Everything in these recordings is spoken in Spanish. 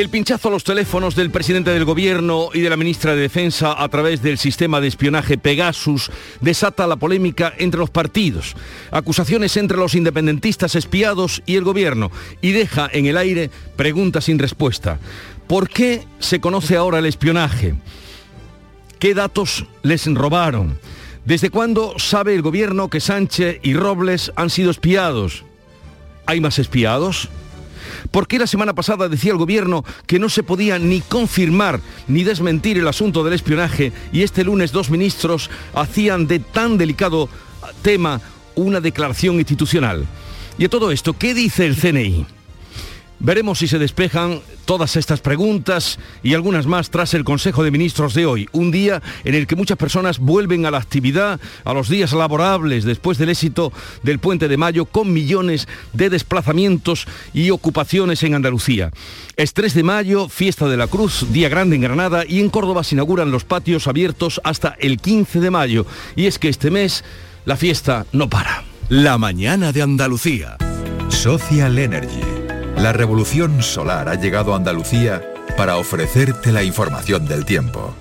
El pinchazo a los teléfonos del presidente del gobierno y de la ministra de Defensa a través del sistema de espionaje Pegasus desata la polémica entre los partidos, acusaciones entre los independentistas espiados y el gobierno y deja en el aire preguntas sin respuesta. ¿Por qué se conoce ahora el espionaje? ¿Qué datos les robaron? ¿Desde cuándo sabe el gobierno que Sánchez y Robles han sido espiados? ¿Hay más espiados? ¿Por qué la semana pasada decía el gobierno que no se podía ni confirmar ni desmentir el asunto del espionaje y este lunes dos ministros hacían de tan delicado tema una declaración institucional? Y a todo esto, ¿qué dice el CNI? Veremos si se despejan todas estas preguntas y algunas más tras el Consejo de Ministros de hoy, un día en el que muchas personas vuelven a la actividad, a los días laborables después del éxito del puente de mayo con millones de desplazamientos y ocupaciones en Andalucía. Es 3 de mayo, fiesta de la Cruz, día grande en Granada y en Córdoba se inauguran los patios abiertos hasta el 15 de mayo. Y es que este mes la fiesta no para. La mañana de Andalucía. Social Energy. La revolución solar ha llegado a Andalucía para ofrecerte la información del tiempo.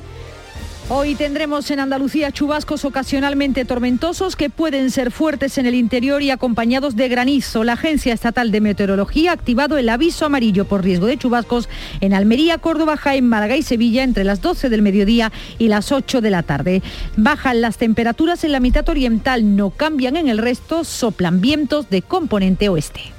Hoy tendremos en Andalucía chubascos ocasionalmente tormentosos que pueden ser fuertes en el interior y acompañados de granizo. La Agencia Estatal de Meteorología ha activado el aviso amarillo por riesgo de chubascos en Almería, Córdoba, Jaén, Málaga y Sevilla entre las 12 del mediodía y las 8 de la tarde. Bajan las temperaturas en la mitad oriental, no cambian en el resto, soplan vientos de componente oeste.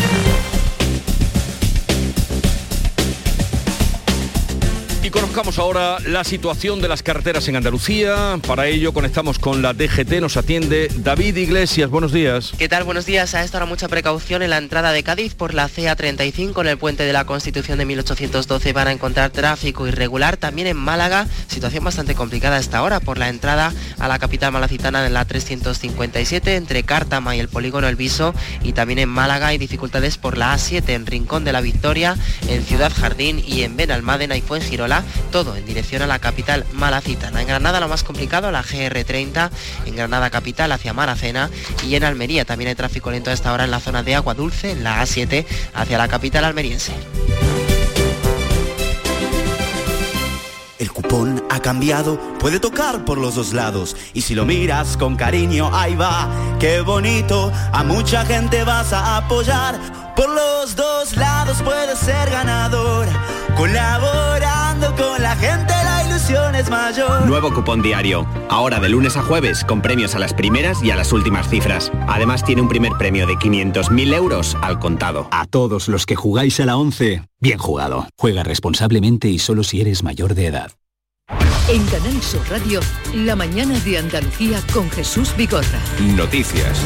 Conozcamos ahora la situación de las carreteras en Andalucía. Para ello conectamos con la DGT, nos atiende David Iglesias. Buenos días. ¿Qué tal? Buenos días. A esta hora mucha precaución en la entrada de Cádiz por la CA35 en el puente de la Constitución de 1812 van a encontrar tráfico irregular. También en Málaga, situación bastante complicada a esta hora por la entrada a la capital malacitana en la 357 entre Cártama y el polígono El Viso y también en Málaga hay dificultades por la A7 en Rincón de la Victoria, en Ciudad Jardín y en Benalmádena y Fuengirola todo en dirección a la capital malacitana. En Granada lo más complicado, la GR30, en Granada capital hacia Maracena y en Almería también hay tráfico lento a esta hora en la zona de Agua Dulce, en la A7, hacia la capital almeriense. El cupón ha cambiado, puede tocar por los dos lados. Y si lo miras con cariño, ahí va, qué bonito. A mucha gente vas a apoyar. Por los dos lados puedes ser ganador. Con la gente, la ilusión es mayor. Nuevo cupón diario. Ahora de lunes a jueves, con premios a las primeras y a las últimas cifras. Además tiene un primer premio de 500.000 euros al contado. A todos los que jugáis a la 11, bien jugado. Juega responsablemente y solo si eres mayor de edad. En Canal Sur Radio, la mañana de Andalucía con Jesús Bigorra. Noticias.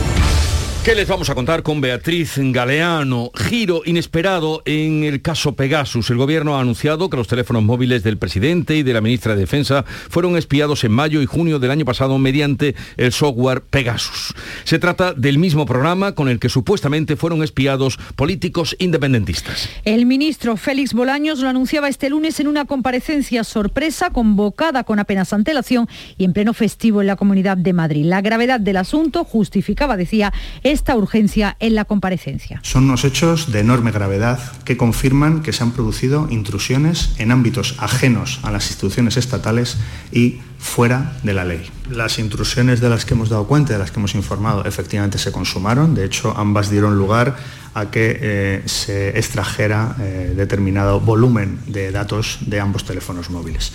¿Qué les vamos a contar con Beatriz Galeano? Giro inesperado en el caso Pegasus. El gobierno ha anunciado que los teléfonos móviles del presidente y de la ministra de Defensa fueron espiados en mayo y junio del año pasado mediante el software Pegasus. Se trata del mismo programa con el que supuestamente fueron espiados políticos independentistas. El ministro Félix Bolaños lo anunciaba este lunes en una comparecencia sorpresa convocada con apenas antelación y en pleno festivo en la Comunidad de Madrid. La gravedad del asunto justificaba, decía, esta urgencia en la comparecencia. Son unos hechos de enorme gravedad que confirman que se han producido intrusiones en ámbitos ajenos a las instituciones estatales y fuera de la ley. Las intrusiones de las que hemos dado cuenta, de las que hemos informado, efectivamente se consumaron. De hecho, ambas dieron lugar a que eh, se extrajera eh, determinado volumen de datos de ambos teléfonos móviles.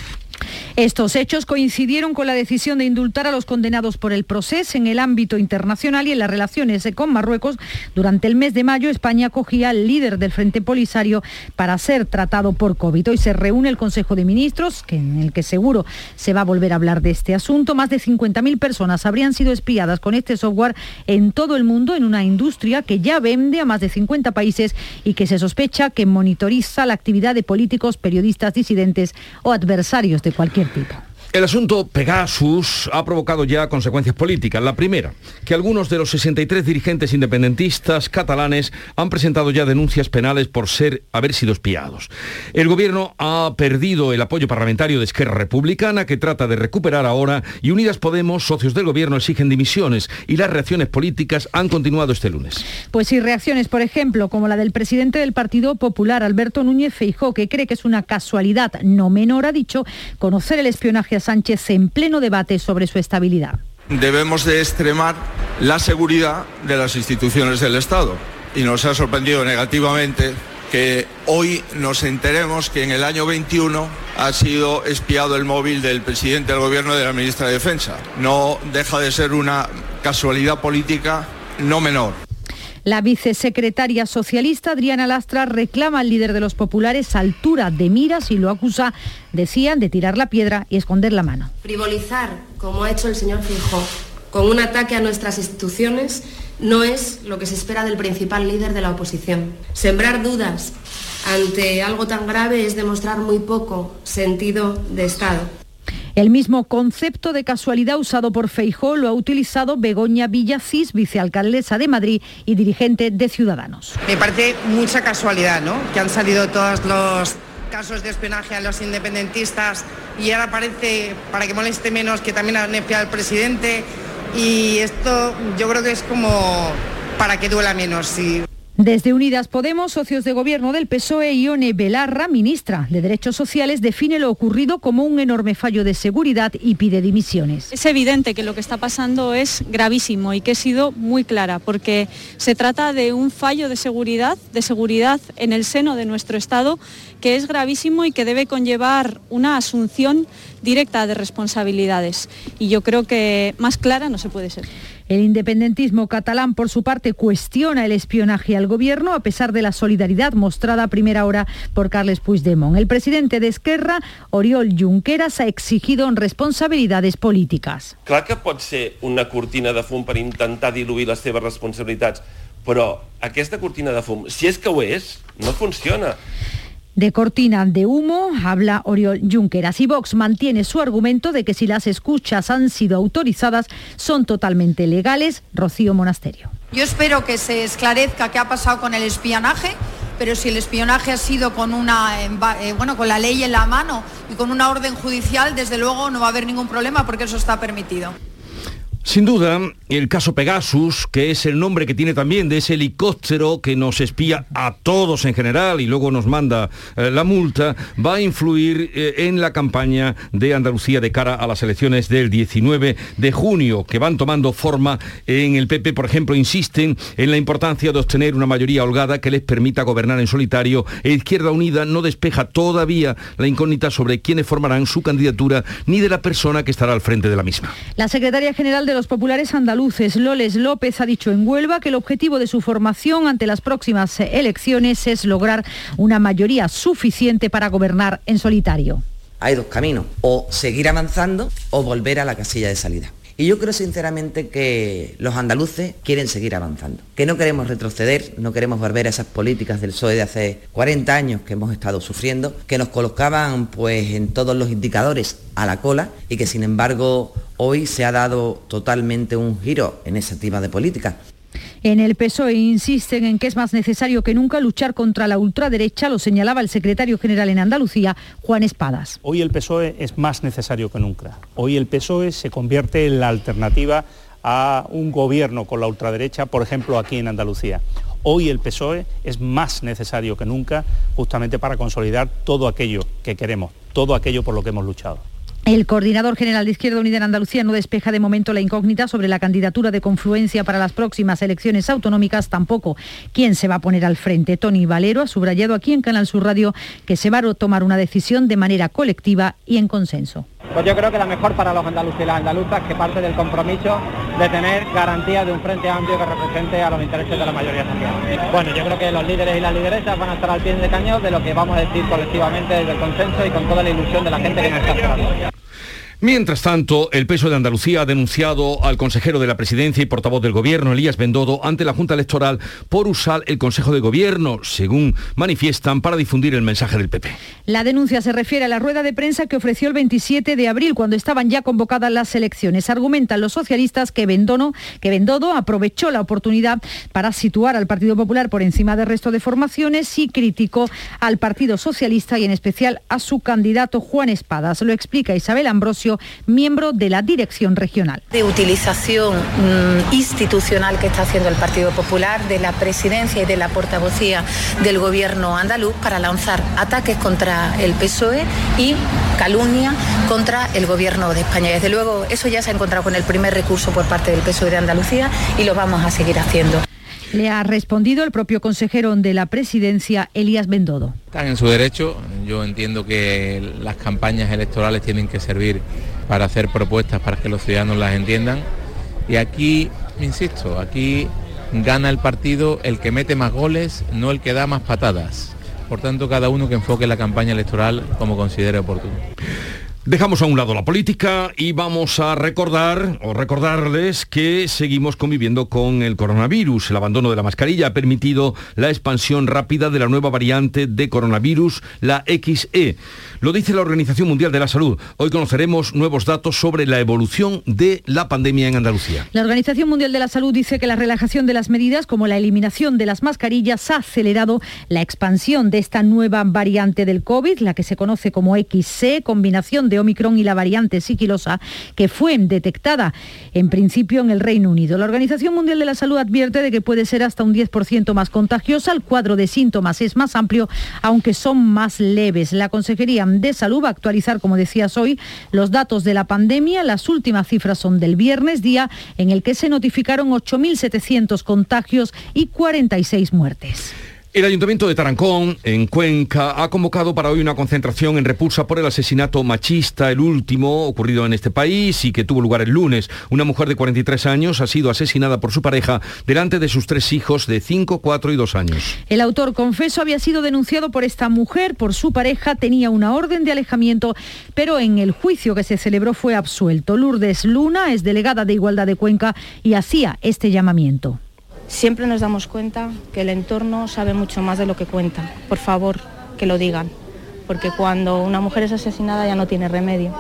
Estos hechos coincidieron con la decisión de indultar a los condenados por el proceso en el ámbito internacional y en las relaciones con Marruecos. Durante el mes de mayo, España acogía al líder del Frente Polisario para ser tratado por COVID. Hoy se reúne el Consejo de Ministros, en el que seguro se va a volver a hablar de este asunto. Más de 50.000 personas habrían sido espiadas con este software en todo el mundo en una industria que ya vende a más de 50 países y que se sospecha que monitoriza la actividad de políticos, periodistas, disidentes o adversarios de cualquier tipo. El asunto Pegasus ha provocado ya consecuencias políticas. La primera, que algunos de los 63 dirigentes independentistas catalanes han presentado ya denuncias penales por ser haber sido espiados. El gobierno ha perdido el apoyo parlamentario de Esquerra Republicana que trata de recuperar ahora y Unidas Podemos, socios del gobierno, exigen dimisiones y las reacciones políticas han continuado este lunes. Pues sí, reacciones, por ejemplo, como la del presidente del Partido Popular, Alberto Núñez Feijó, que cree que es una casualidad no menor, ha dicho, conocer el espionaje Sánchez en pleno debate sobre su estabilidad. Debemos de extremar la seguridad de las instituciones del Estado y nos ha sorprendido negativamente que hoy nos enteremos que en el año 21 ha sido espiado el móvil del presidente del gobierno y de la ministra de Defensa. No deja de ser una casualidad política no menor. La vicesecretaria socialista Adriana Lastra reclama al líder de los populares altura de miras y lo acusa, decían, de tirar la piedra y esconder la mano. Frivolizar, como ha hecho el señor Fijó, con un ataque a nuestras instituciones no es lo que se espera del principal líder de la oposición. Sembrar dudas ante algo tan grave es demostrar muy poco sentido de Estado. El mismo concepto de casualidad usado por Feijó lo ha utilizado Begoña Villacís, vicealcaldesa de Madrid y dirigente de Ciudadanos. Me parece mucha casualidad, ¿no? Que han salido todos los casos de espionaje a los independentistas y ahora parece, para que moleste menos, que también han espiado al presidente y esto yo creo que es como para que duela menos. Desde Unidas Podemos, socios de gobierno del PSOE, Ione Belarra, ministra de Derechos Sociales, define lo ocurrido como un enorme fallo de seguridad y pide dimisiones. Es evidente que lo que está pasando es gravísimo y que he sido muy clara, porque se trata de un fallo de seguridad, de seguridad en el seno de nuestro Estado, que es gravísimo y que debe conllevar una asunción directa de responsabilidades. Y yo creo que más clara no se puede ser. El independentismo catalán, por su parte, cuestiona el espionaje al gobierno a pesar de la solidaridad mostrada a primera hora por Carles Puigdemont. El presidente de Esquerra, Oriol Junqueras, ha exigido responsabilidades políticas. Clar que pot ser una cortina de fum per intentar diluir les seves responsabilitats, però aquesta cortina de fum, si és que ho és, no funciona. De cortina de humo habla Oriol Junqueras y Vox mantiene su argumento de que si las escuchas han sido autorizadas son totalmente legales. Rocío Monasterio. Yo espero que se esclarezca qué ha pasado con el espionaje, pero si el espionaje ha sido con una eh, bueno, con la ley en la mano y con una orden judicial, desde luego no va a haber ningún problema porque eso está permitido. Sin duda, el caso Pegasus, que es el nombre que tiene también de ese helicóptero que nos espía a todos en general y luego nos manda eh, la multa, va a influir eh, en la campaña de Andalucía de cara a las elecciones del 19 de junio, que van tomando forma en el PP, por ejemplo, insisten en la importancia de obtener una mayoría holgada que les permita gobernar en solitario. E Izquierda Unida no despeja todavía la incógnita sobre quiénes formarán su candidatura ni de la persona que estará al frente de la misma. La secretaria general los populares andaluces, Loles López, ha dicho en Huelva que el objetivo de su formación ante las próximas elecciones es lograr una mayoría suficiente para gobernar en solitario. Hay dos caminos, o seguir avanzando o volver a la casilla de salida. Y yo creo sinceramente que los andaluces quieren seguir avanzando, que no queremos retroceder, no queremos volver a esas políticas del PSOE de hace 40 años que hemos estado sufriendo, que nos colocaban pues en todos los indicadores a la cola y que sin embargo hoy se ha dado totalmente un giro en ese tipo de políticas. En el PSOE insisten en que es más necesario que nunca luchar contra la ultraderecha, lo señalaba el secretario general en Andalucía, Juan Espadas. Hoy el PSOE es más necesario que nunca. Hoy el PSOE se convierte en la alternativa a un gobierno con la ultraderecha, por ejemplo, aquí en Andalucía. Hoy el PSOE es más necesario que nunca justamente para consolidar todo aquello que queremos, todo aquello por lo que hemos luchado. El coordinador general de Izquierda Unida en Andalucía no despeja de momento la incógnita sobre la candidatura de confluencia para las próximas elecciones autonómicas, tampoco quién se va a poner al frente. Tony Valero ha subrayado aquí en Canal Sur Radio que se va a tomar una decisión de manera colectiva y en consenso. Pues yo creo que la mejor para los andaluces y las andaluzas que parte del compromiso de tener garantía de un frente amplio que represente a los intereses de la mayoría social. Bueno, yo creo que los líderes y las lideresas van a estar al pie de cañón de lo que vamos a decir colectivamente desde el consenso y con toda la ilusión de la gente que nos está esperando. Mientras tanto, el peso de Andalucía ha denunciado al consejero de la presidencia y portavoz del gobierno, Elías Bendodo, ante la Junta Electoral por usar el Consejo de Gobierno, según manifiestan, para difundir el mensaje del PP. La denuncia se refiere a la rueda de prensa que ofreció el 27 de abril, cuando estaban ya convocadas las elecciones. Argumentan los socialistas que, Bendono, que Bendodo aprovechó la oportunidad para situar al Partido Popular por encima del resto de formaciones y criticó al Partido Socialista y en especial a su candidato Juan Espadas. Lo explica Isabel Ambrosio miembro de la dirección regional. De utilización mmm, institucional que está haciendo el Partido Popular, de la presidencia y de la portavocía del gobierno andaluz para lanzar ataques contra el PSOE y calumnia contra el gobierno de España. Desde luego, eso ya se ha encontrado con el primer recurso por parte del PSOE de Andalucía y lo vamos a seguir haciendo. Le ha respondido el propio consejero de la presidencia, Elías Bendodo. Están en su derecho. Yo entiendo que las campañas electorales tienen que servir para hacer propuestas para que los ciudadanos las entiendan. Y aquí, insisto, aquí gana el partido el que mete más goles, no el que da más patadas. Por tanto, cada uno que enfoque la campaña electoral como considere oportuno. Dejamos a un lado la política y vamos a recordar o recordarles que seguimos conviviendo con el coronavirus. El abandono de la mascarilla ha permitido la expansión rápida de la nueva variante de coronavirus, la XE. Lo dice la Organización Mundial de la Salud. Hoy conoceremos nuevos datos sobre la evolución de la pandemia en Andalucía. La Organización Mundial de la Salud dice que la relajación de las medidas, como la eliminación de las mascarillas, ha acelerado la expansión de esta nueva variante del COVID, la que se conoce como XC, combinación de Omicron y la variante siquilosa, que fue detectada en principio en el Reino Unido. La Organización Mundial de la Salud advierte de que puede ser hasta un 10% más contagiosa. El cuadro de síntomas es más amplio, aunque son más leves. La Consejería de Salud va a actualizar, como decías hoy, los datos de la pandemia. Las últimas cifras son del viernes, día en el que se notificaron 8.700 contagios y 46 muertes. El Ayuntamiento de Tarancón, en Cuenca, ha convocado para hoy una concentración en repulsa por el asesinato machista, el último ocurrido en este país y que tuvo lugar el lunes. Una mujer de 43 años ha sido asesinada por su pareja delante de sus tres hijos de 5, 4 y 2 años. El autor confeso había sido denunciado por esta mujer, por su pareja, tenía una orden de alejamiento, pero en el juicio que se celebró fue absuelto. Lourdes Luna es delegada de Igualdad de Cuenca y hacía este llamamiento. Siempre nos damos cuenta que el entorno sabe mucho más de lo que cuenta. Por favor, que lo digan, porque cuando una mujer es asesinada ya no tiene remedio.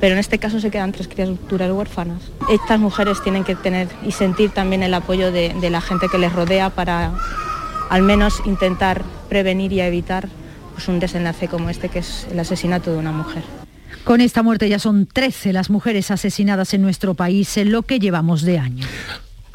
Pero en este caso se quedan tres criaturas huérfanas. Estas mujeres tienen que tener y sentir también el apoyo de, la gente que les rodea para al menos intentar prevenir y evitar pues, un desenlace como este, que es el asesinato de una mujer. Con esta muerte ya son 13 las mujeres asesinadas en nuestro país en lo que llevamos de año.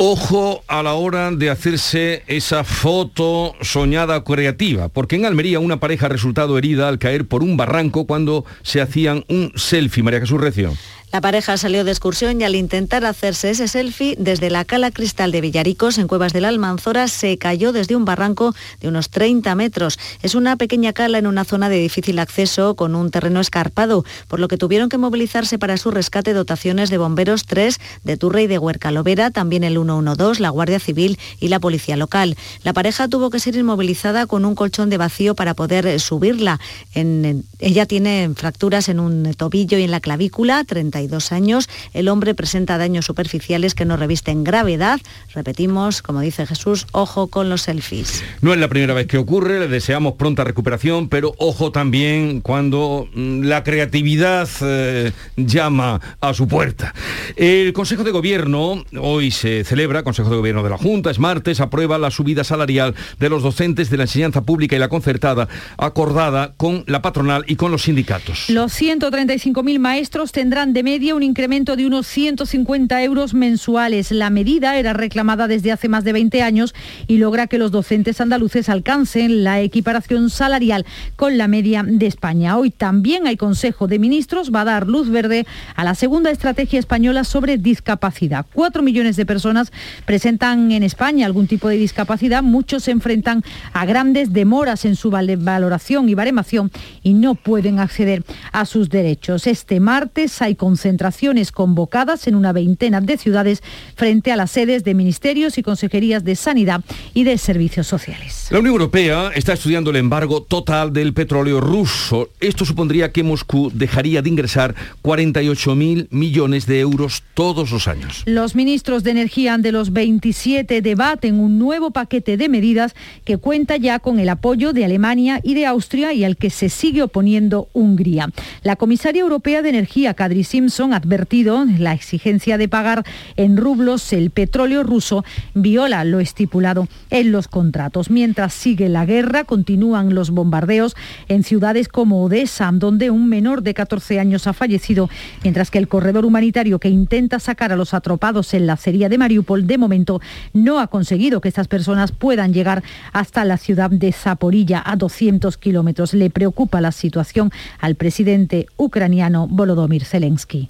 Ojo a la hora de hacerse esa foto soñada creativa, porque en Almería una pareja ha resultado herida al caer por un barranco cuando se hacían un selfie. María Jesús Recio. La pareja salió de excursión y al intentar hacerse ese selfie desde la cala cristal de Villaricos, en Cuevas de la Almanzora, se cayó desde un barranco de unos 30 metros. Es una pequeña cala en una zona de difícil acceso con un terreno escarpado, por lo que tuvieron que movilizarse para su rescate dotaciones de bomberos 3 de Turre y de Huercalovera, también el 112, la Guardia Civil y la Policía Local. La pareja tuvo que ser inmovilizada con un colchón de vacío para poder subirla. En, ella tiene fracturas en un tobillo y en la clavícula, 30 años. El hombre presenta daños superficiales que no revisten gravedad. Repetimos, como dice Jesús, ojo con los selfies. No es la primera vez que ocurre, le deseamos pronta recuperación, pero ojo también cuando mm, la creatividad eh, llama a su puerta. El Consejo de Gobierno, hoy se celebra, Consejo de Gobierno de la Junta, es martes, aprueba la subida salarial de los docentes de la enseñanza pública y la concertada, acordada con la patronal y con los sindicatos. Los 135.000 maestros tendrán de media un incremento de unos 150 euros mensuales. La medida era reclamada desde hace más de 20 años y logra que los docentes andaluces alcancen la equiparación salarial con la media de España. Hoy también hay Consejo de Ministros, va a dar luz verde a la segunda estrategia española sobre discapacidad. Cuatro millones de personas presentan en España algún tipo de discapacidad, muchos se enfrentan a grandes demoras en su valoración y baremación y no pueden acceder a sus derechos. Este martes hay concentraciones convocadas en una veintena de ciudades frente a las sedes de ministerios y consejerías de sanidad y de servicios sociales. La Unión Europea está estudiando el embargo total del petróleo ruso. Esto supondría que Moscú dejaría de ingresar 48.000 millones de euros todos los años. Los ministros de Energía de los 27 debaten un nuevo paquete de medidas que cuenta ya con el apoyo de Alemania y de Austria y al que se sigue oponiendo Hungría. La comisaria europea de Energía, Kadri Simpson, ha advertido la exigencia de pagar en rublos el petróleo ruso viola lo estipulado en los contratos. Mientras sigue la guerra, continúan los bombardeos en ciudades como Odessa, donde un menor de 14 años ha fallecido, mientras que el corredor humanitario que intenta sacar a los atropados en la acería de Mariupol de momento no ha conseguido que estas personas puedan llegar hasta la ciudad de Zaporilla a 200 kilómetros. Le preocupa la situación al presidente ucraniano Volodymyr Zelensky.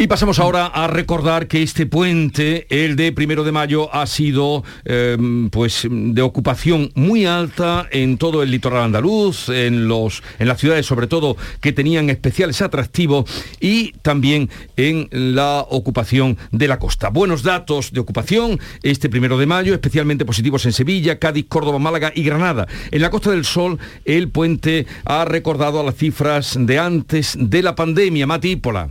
Y pasamos ahora a recordar que este puente, el de primero de mayo, ha sido em, pues de ocupación muy alta en todo el litoral andaluz, en, los, en las ciudades sobre todo que tenían especiales atractivos y también en la ocupación de la costa. Buenos datos de ocupación este primero de mayo, especialmente positivos en Sevilla, Cádiz, Córdoba, Málaga y Granada. En la Costa del Sol, el puente ha recordado a las cifras de antes de la pandemia. Matípola.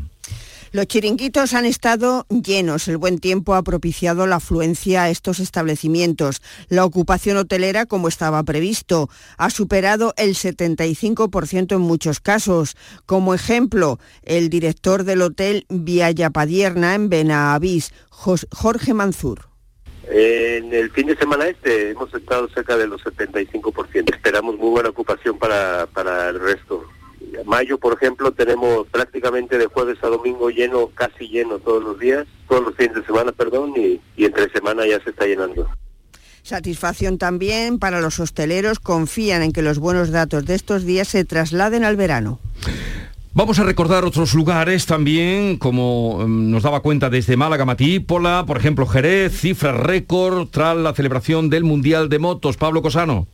Los chiringuitos han estado llenos. El buen tiempo ha propiciado la afluencia a estos establecimientos. La ocupación hotelera, como estaba previsto, ha superado el 75% en muchos casos. Como ejemplo, el director del hotel Via Padierna en Benavís, Jorge Manzur. En el fin de semana este hemos estado cerca de los 75%. Esperamos muy buena ocupación para, para el resto mayo, por ejemplo, tenemos prácticamente de jueves a domingo lleno, casi lleno todos los días, todos los fines de semana, perdón, y, y entre semana ya se está llenando. Satisfacción también para los hosteleros, confían en que los buenos datos de estos días se trasladen al verano. Vamos a recordar otros lugares también, como em, nos daba cuenta desde Málaga, Matípola, por ejemplo Jerez, cifra récord tras la celebración del Mundial de Motos. Pablo Cosano.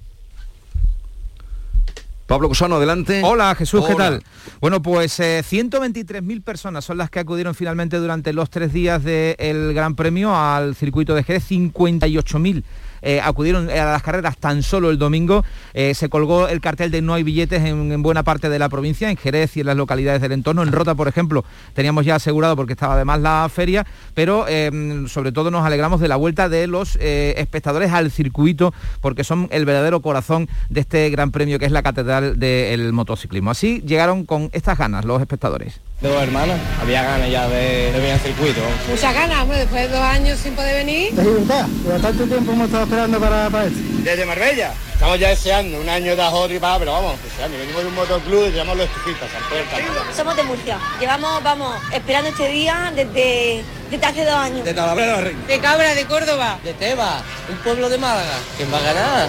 Pablo Cosano, adelante. Hola Jesús, ¿qué tal? Bueno, pues 123.000 eh, personas son las que acudieron finalmente durante los tres días del Gran Premio al circuito de Jerez, 58.000 eh, acudieron a las carreras tan solo el domingo. Eh, se colgó el cartel de no hay billetes en, buena parte de la provincia, en Jerez y en las localidades del entorno. En Rota, por ejemplo, teníamos ya asegurado porque estaba además la feria, pero em, sobre todo nos alegramos de la vuelta de los eh, espectadores al circuito porque son el verdadero corazón de este gran premio que es la catedral del motociclismo. Así llegaron con estas ganas los espectadores de dos hermanas. Había ganas ya de, venir al circuito. Muchas ganas, después de dos años sin poder venir. De libertad, tanto tiempo hemos estado esperando para, para esto. Desde Marbella. Estamos ya deseando un año de ahorro y para, pero vamos, deseando. Venimos de un motoclub y llamamos los Estufitas, San Somos de Murcia. Llevamos, vamos, esperando este día desde, desde hace dos años. De Talavera de Cabra, de Córdoba. De Teba, un pueblo de Málaga. ¿Quién va a ganar?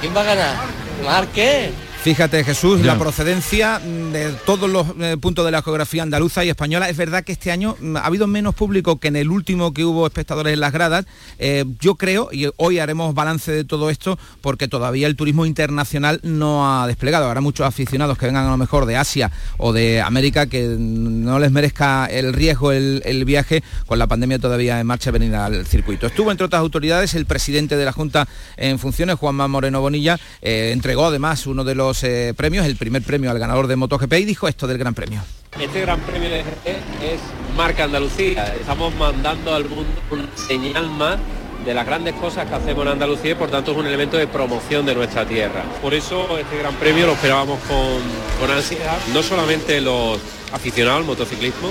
¿Quién va a ganar? ¿Marqués? Fíjate Jesús, la procedencia de todos los eh, puntos de la geografía andaluza y española. Es verdad que este año mm, ha habido menos público que en el último que hubo espectadores en las gradas. Eh, yo creo, y hoy haremos balance de todo esto, porque todavía el turismo internacional no ha desplegado. Habrá muchos aficionados que vengan a lo mejor de Asia o de América que no les merezca el riesgo el, viaje con la pandemia todavía en marcha venir al circuito. Estuvo entre otras autoridades el presidente de la Junta en funciones, Juanma Moreno Bonilla, eh, entregó además uno de los eh, premios, el primer premio al ganador de MotoGP y dijo esto del Gran Premio. Este Gran Premio de GT es marca Andalucía. Estamos mandando al mundo un señal más de las grandes cosas que hacemos en Andalucía y por tanto es un elemento de promoción de nuestra tierra. Por eso este Gran Premio lo esperábamos con, ansiedad, no solamente los aficionados al motociclismo,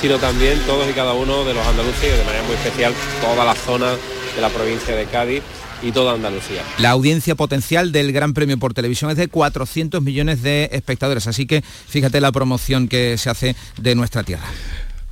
sino también todos y cada uno de los andaluces de manera muy especial toda la zona de la provincia de Cádiz y toda Andalucía. La audiencia potencial del Gran Premio por televisión es de 400 millones de espectadores, así que fíjate la promoción que se hace de nuestra tierra.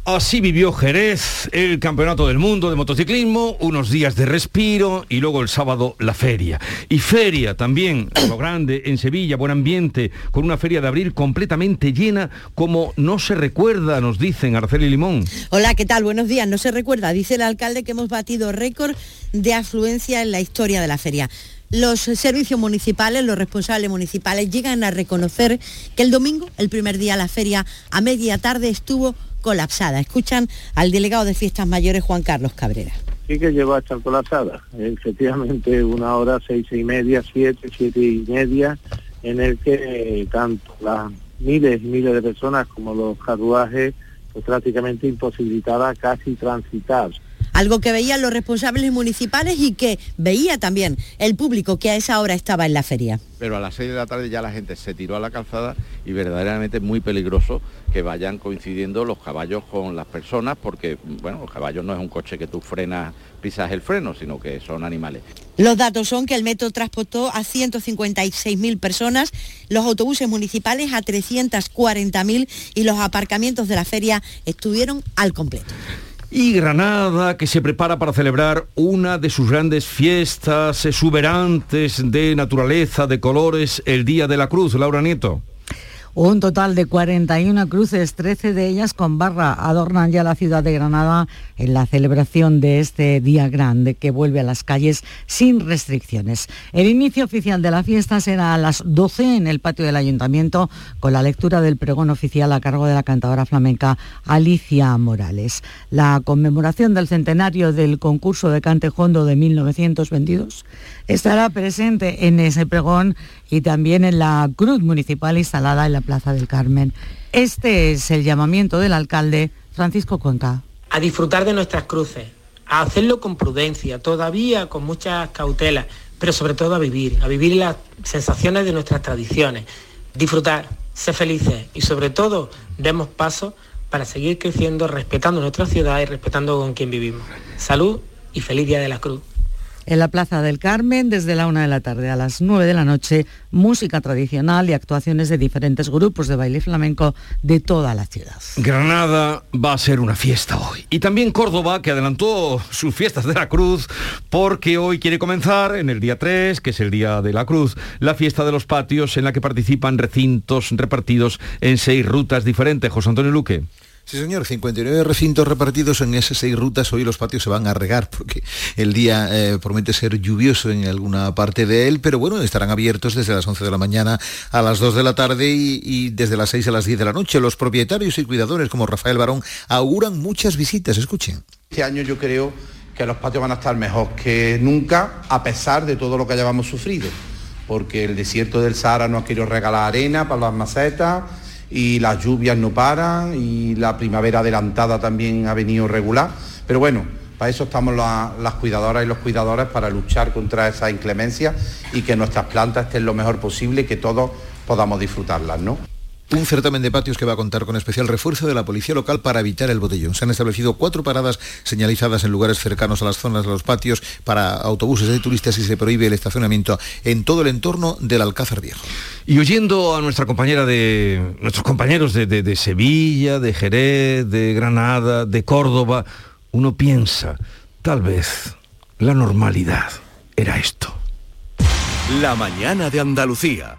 Así vivió Jerez, el Campeonato del Mundo de Motociclismo, unos días de respiro y luego el sábado la feria. Y feria también, lo grande, en Sevilla, buen ambiente, con una feria de abril completamente llena como no se recuerda, nos dicen Arceli Limón. Hola, ¿qué tal? Buenos días. No se recuerda, dice el alcalde que hemos batido récord de afluencia en la historia de la feria los servicios municipales, los responsables municipales llegan a reconocer que el domingo, el primer día de la feria, a media tarde estuvo colapsada. Escuchan al delegado de Fiestas Mayores, Juan Carlos Cabrera. Sí que llegó a estar colapsada. Efectivamente, una hora, seis y media, siete, siete y media, en el que tanto las miles y miles de personas como los carruajes pues prácticamente imposibilitaba casi transitar algo que veían los responsables municipales y que veía también el público que a esa hora estaba en la feria. Pero a las 6 de la tarde ya la gente se tiró a la calzada y verdaderamente es muy peligroso que vayan coincidiendo los caballos con las personas porque, bueno, los caballos no es un coche que tú frenas, pisas el freno, sino que son animales. Los datos son que el metro transportó a 156.000 personas, los autobuses municipales a 340.000 y los aparcamientos de la feria estuvieron al completo y Granada, que se prepara para celebrar una de sus grandes fiestas exuberantes de naturaleza, de colores, el Día de la Cruz. Laura Nieto. Un total de 41 cruces, 13 de ellas con barra, adornan ya la ciudad de Granada en la celebración de este día grande que vuelve a las calles sin restricciones. El inicio oficial de la fiesta será a las 12 en el patio del ayuntamiento con la lectura del pregón oficial a cargo de la cantadora flamenca Alicia Morales. La conmemoración del centenario del concurso de Cantejondo de 1922 estará presente en ese pregón y también en la cruz municipal instalada en la Plaza del Carmen. Este es el llamamiento del alcalde Francisco Cuenca. A disfrutar de nuestras cruces, a hacerlo con prudencia, todavía con muchas cautelas, pero sobre todo a vivir, a vivir las sensaciones de nuestras tradiciones, disfrutar, ser felices y sobre todo demos paso para seguir creciendo respetando nuestra ciudad y respetando con quien vivimos. Salud y feliz Día de la Cruz en la Plaza del Carmen desde la una de la tarde a las 9 de la noche, música tradicional y actuaciones de diferentes grupos de baile flamenco de toda la ciudad. Granada va a ser una fiesta hoy. Y también Córdoba, que adelantó sus fiestas de la Cruz, porque hoy quiere comenzar, en el día 3, que es el Día de la Cruz, la fiesta de los patios en la que participan recintos repartidos en seis rutas diferentes. José Antonio Luque. Sí, señor, 59 recintos repartidos en esas seis rutas. Hoy los patios se van a regar porque el día eh, promete ser lluvioso en alguna parte de él, pero bueno, estarán abiertos desde las 11 de la mañana a las 2 de la tarde y, y desde las 6 a las 10 de la noche. Los propietarios y cuidadores como Rafael Barón auguran muchas visitas. Escuchen. Este año yo creo que los patios van a estar mejor que nunca, a pesar de todo lo que hayamos sufrido, porque el desierto del Sahara nos ha querido regalar arena para las macetas y las lluvias no paran y la primavera adelantada también ha venido regular. Pero bueno, para eso estamos las cuidadoras y los cuidadores, para luchar contra esa inclemencia y que nuestras plantas estén lo mejor posible y que todos podamos disfrutarlas, ¿no? Un certamen de patios que va a contar con especial refuerzo de la policía local para evitar el botellón. Se han establecido cuatro paradas señalizadas en lugares cercanos a las zonas de los patios para autobuses de turistas y se prohíbe el estacionamiento en todo el entorno del Alcázar Viejo. Y oyendo a nuestra compañera de nuestros compañeros de, de Sevilla, de Jerez, de Granada, de Córdoba, uno piensa, tal vez la normalidad era esto. La mañana de Andalucía.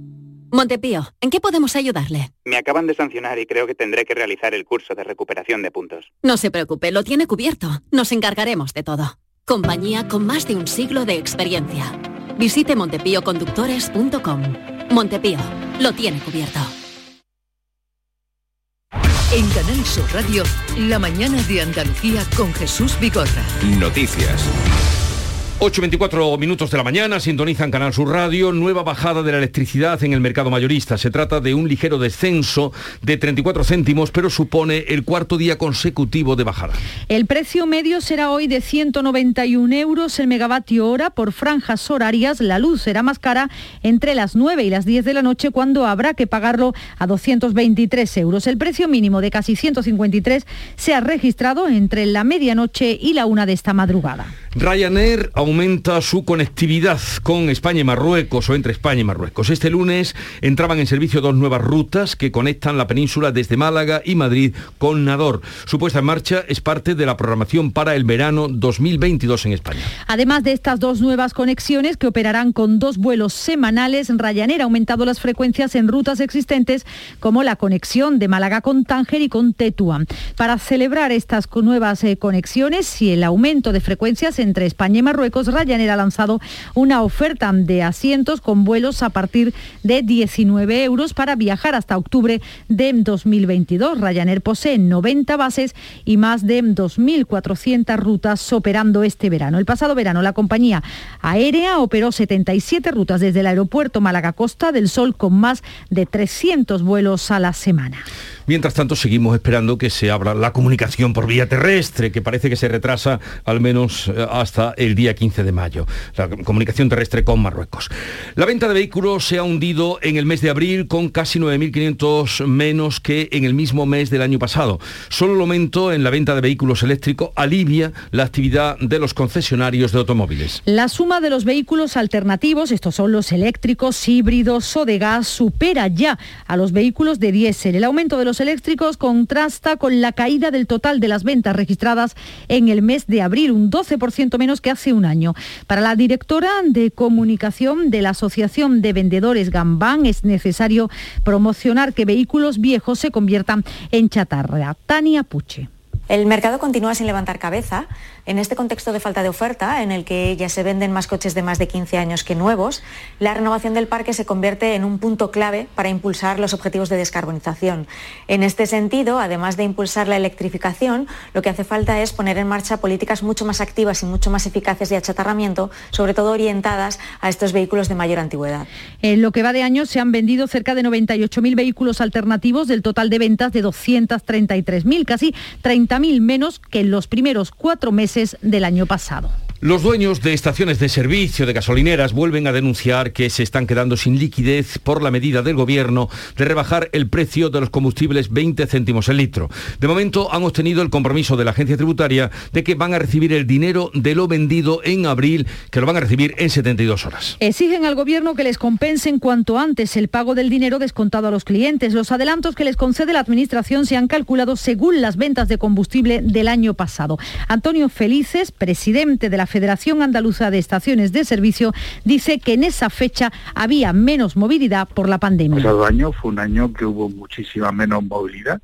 Montepío, ¿en qué podemos ayudarle? Me acaban de sancionar y creo que tendré que realizar el curso de recuperación de puntos. No se preocupe, lo tiene cubierto. Nos encargaremos de todo. Compañía con más de un siglo de experiencia. Visite montepíoconductores.com. Montepío, lo tiene cubierto. En Canal Sur Radio, la mañana de Andalucía con Jesús Bigorra. Noticias. 8.24 minutos de la mañana, sintonizan Canal Sur Radio, nueva bajada de la electricidad en el mercado mayorista. Se trata de un ligero descenso de 34 céntimos, pero supone el cuarto día consecutivo de bajada. El precio medio será hoy de 191 euros el megavatio hora por franjas horarias. La luz será más cara entre las 9 y las 10 de la noche cuando habrá que pagarlo a 223 euros. El precio mínimo de casi 153 se ha registrado entre la medianoche y la una de esta madrugada. Ryanair aumenta su conectividad con España y Marruecos o entre España y Marruecos. Este lunes entraban en servicio dos nuevas rutas que conectan la península desde Málaga y Madrid con Nador. Su puesta en marcha es parte de la programación para el verano 2022 en España. Además de estas dos nuevas conexiones que operarán con dos vuelos semanales, Ryanair ha aumentado las frecuencias en rutas existentes como la conexión de Málaga con Tánger y con Tetuán. Para celebrar estas nuevas eh, conexiones y el aumento de frecuencias entre España y Marruecos, Ryanair ha lanzado una oferta de asientos con vuelos a partir de 19 euros para viajar hasta octubre de 2022. Ryanair posee 90 bases y más de 2.400 rutas operando este verano. El pasado verano la compañía aérea operó 77 rutas desde el aeropuerto Málaga Costa del Sol con más de 300 vuelos a la semana. Mientras tanto, seguimos esperando que se abra la comunicación por vía terrestre, que parece que se retrasa al menos eh, hasta el día 15 de mayo, la comunicación terrestre con Marruecos. La venta de vehículos se ha hundido en el mes de abril con casi 9.500 menos que en el mismo mes del año pasado. Solo el aumento en la venta de vehículos eléctricos alivia la actividad de los concesionarios de automóviles. La suma de los vehículos alternativos, estos son los eléctricos, híbridos o de gas, supera ya a los vehículos de diésel. El aumento de los eléctricos contrasta con la caída del total de las ventas registradas en el mes de abril, un 12% menos que hace un año. Para la directora de comunicación de la Asociación de Vendedores Gambán es necesario promocionar que vehículos viejos se conviertan en chatarra. Tania Puche. El mercado continúa sin levantar cabeza. En este contexto de falta de oferta, en el que ya se venden más coches de más de 15 años que nuevos, la renovación del parque se convierte en un punto clave para impulsar los objetivos de descarbonización. En este sentido, además de impulsar la electrificación, lo que hace falta es poner en marcha políticas mucho más activas y mucho más eficaces de achatarramiento, sobre todo orientadas a estos vehículos de mayor antigüedad. En lo que va de año se han vendido cerca de 98.000 vehículos alternativos del total de ventas de 233.000, casi 30.000 menos que en los primeros cuatro meses del año pasado. Los dueños de estaciones de servicio de gasolineras vuelven a denunciar que se están quedando sin liquidez por la medida del gobierno de rebajar el precio de los combustibles 20 céntimos el litro. De momento han obtenido el compromiso de la agencia tributaria de que van a recibir el dinero de lo vendido en abril, que lo van a recibir en 72 horas. Exigen al gobierno que les compensen cuanto antes el pago del dinero descontado a los clientes. Los adelantos que les concede la administración se han calculado según las ventas de combustible del año pasado. Antonio Felices, presidente de la Federación Andaluza de Estaciones de Servicio dice que en esa fecha había menos movilidad por la pandemia. El pasado año fue un año que hubo muchísima menos movilidad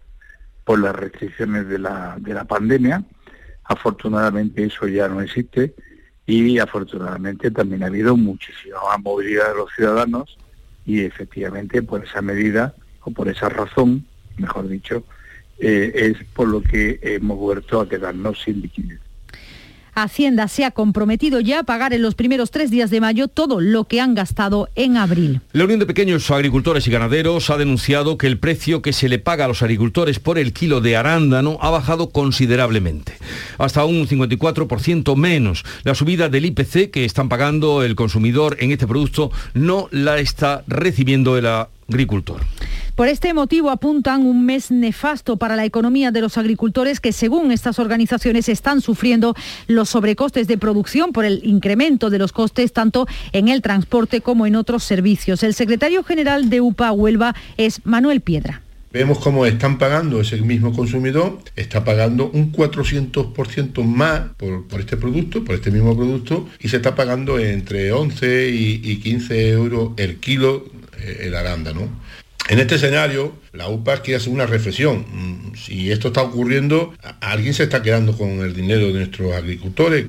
por las restricciones de la, de la pandemia. Afortunadamente eso ya no existe y afortunadamente también ha habido muchísima más movilidad de los ciudadanos y efectivamente por esa medida o por esa razón, mejor dicho, eh, es por lo que hemos vuelto a quedarnos sin liquidez. Hacienda se ha comprometido ya a pagar en los primeros tres días de mayo todo lo que han gastado en abril. La Unión de Pequeños Agricultores y Ganaderos ha denunciado que el precio que se le paga a los agricultores por el kilo de arándano ha bajado considerablemente, hasta un 54% menos. La subida del IPC que están pagando el consumidor en este producto no la está recibiendo el agricultor. Por este motivo apuntan un mes nefasto para la economía de los agricultores que según estas organizaciones están sufriendo los sobrecostes de producción por el incremento de los costes tanto en el transporte como en otros servicios. El secretario general de UPA Huelva es Manuel Piedra. Vemos cómo están pagando ese mismo consumidor, está pagando un 400% más por, por, este producto, por este mismo producto, y se está pagando entre 11 y, y 15 euros el kilo el arándano. En este escenario, la UPA quiere hacer una reflexión. Mm, si esto está ocurriendo, alguien se está quedando con el dinero de nuestros agricultores.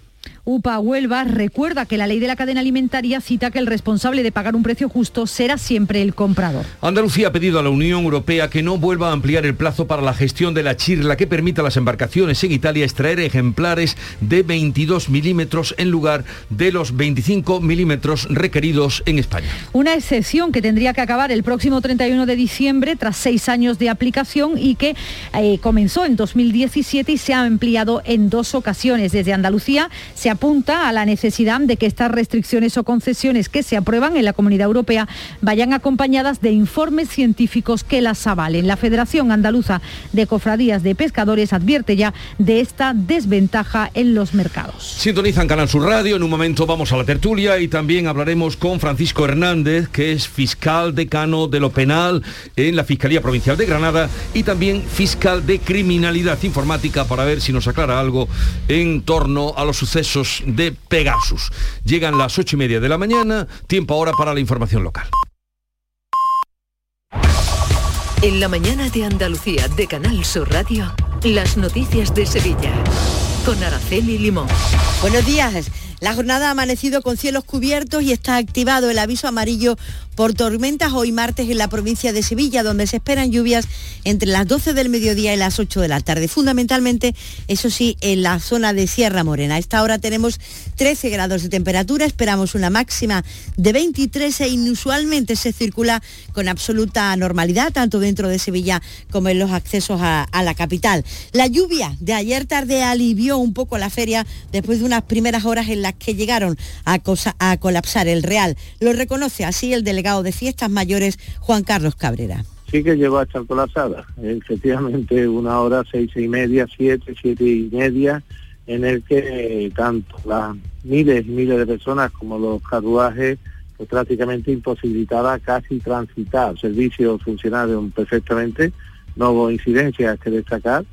UPA Huelva recuerda que la ley de la cadena alimentaria cita que el responsable de pagar un precio justo será siempre el comprador. Andalucía ha pedido a la Unión Europea que no vuelva a ampliar el plazo para la gestión de la chirla que permita a las embarcaciones en Italia extraer ejemplares de 22 milímetros en lugar de los 25 milímetros requeridos en España. Una excepción que tendría que acabar el próximo 31 de diciembre tras seis años de aplicación y que eh, comenzó en 2017 y se ha ampliado en dos ocasiones. Desde Andalucía se apunta a la necesidad de que estas restricciones o concesiones que se aprueban en la Comunidad Europea vayan acompañadas de informes científicos que las avalen. La Federación Andaluza de Cofradías de Pescadores advierte ya de esta desventaja en los mercados. Sintonizan Canal Sur Radio, en un momento vamos a la tertulia y también hablaremos con Francisco Hernández, que es fiscal decano de lo penal en la Fiscalía Provincial de Granada y también fiscal de criminalidad informática para ver si nos aclara algo en torno a los sucesos de Pegasus. Llegan las ocho y media de la mañana, tiempo ahora para la información local. En la mañana de Andalucía de Canal Sur Radio, las noticias de Sevilla. Con Araceli Limón. Buenos días. La jornada ha amanecido con cielos cubiertos y está activado el aviso amarillo por tormentas hoy martes en la provincia de Sevilla, donde se esperan lluvias entre las 12 del mediodía y las 8 de la tarde. Fundamentalmente, eso sí, en la zona de Sierra Morena. A esta hora tenemos 13 grados de temperatura, esperamos una máxima de 23 e inusualmente se circula con absoluta normalidad, tanto dentro de Sevilla como en los accesos a, a la capital. La lluvia de ayer tarde alivió un poco la feria después de unas primeras horas en que llegaron a, cosa, a colapsar el Real. Lo reconoce así el delegado de Fiestas Mayores, Juan Carlos Cabrera. Sí que llegó a estar colapsada, efectivamente una hora, seis y media, siete, siete y media, en el que tanto las miles y miles de personas como los carruajes pues prácticamente imposibilitaba casi transitar. Servicios funcionaron perfectamente, no hubo incidencias que destacar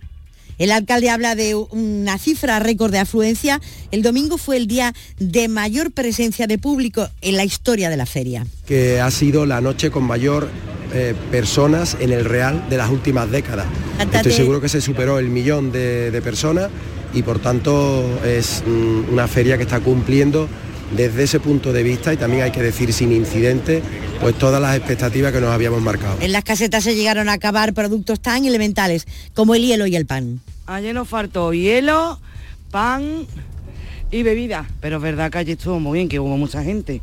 el alcalde habla de una cifra récord de afluencia. El domingo fue el día de mayor presencia de público en la historia de la feria. Que ha sido la noche con mayor eh, personas en el Real de las últimas décadas. Estoy seguro que se superó el millón de, de personas y por tanto es mm, una feria que está cumpliendo desde ese punto de vista y también hay que decir sin incidentes pues todas las expectativas que nos habíamos marcado. En las casetas se llegaron a acabar productos tan elementales como el hielo y el pan. Ayer nos faltó hielo, pan y bebida, pero es verdad que ayer estuvo muy bien, que hubo mucha gente.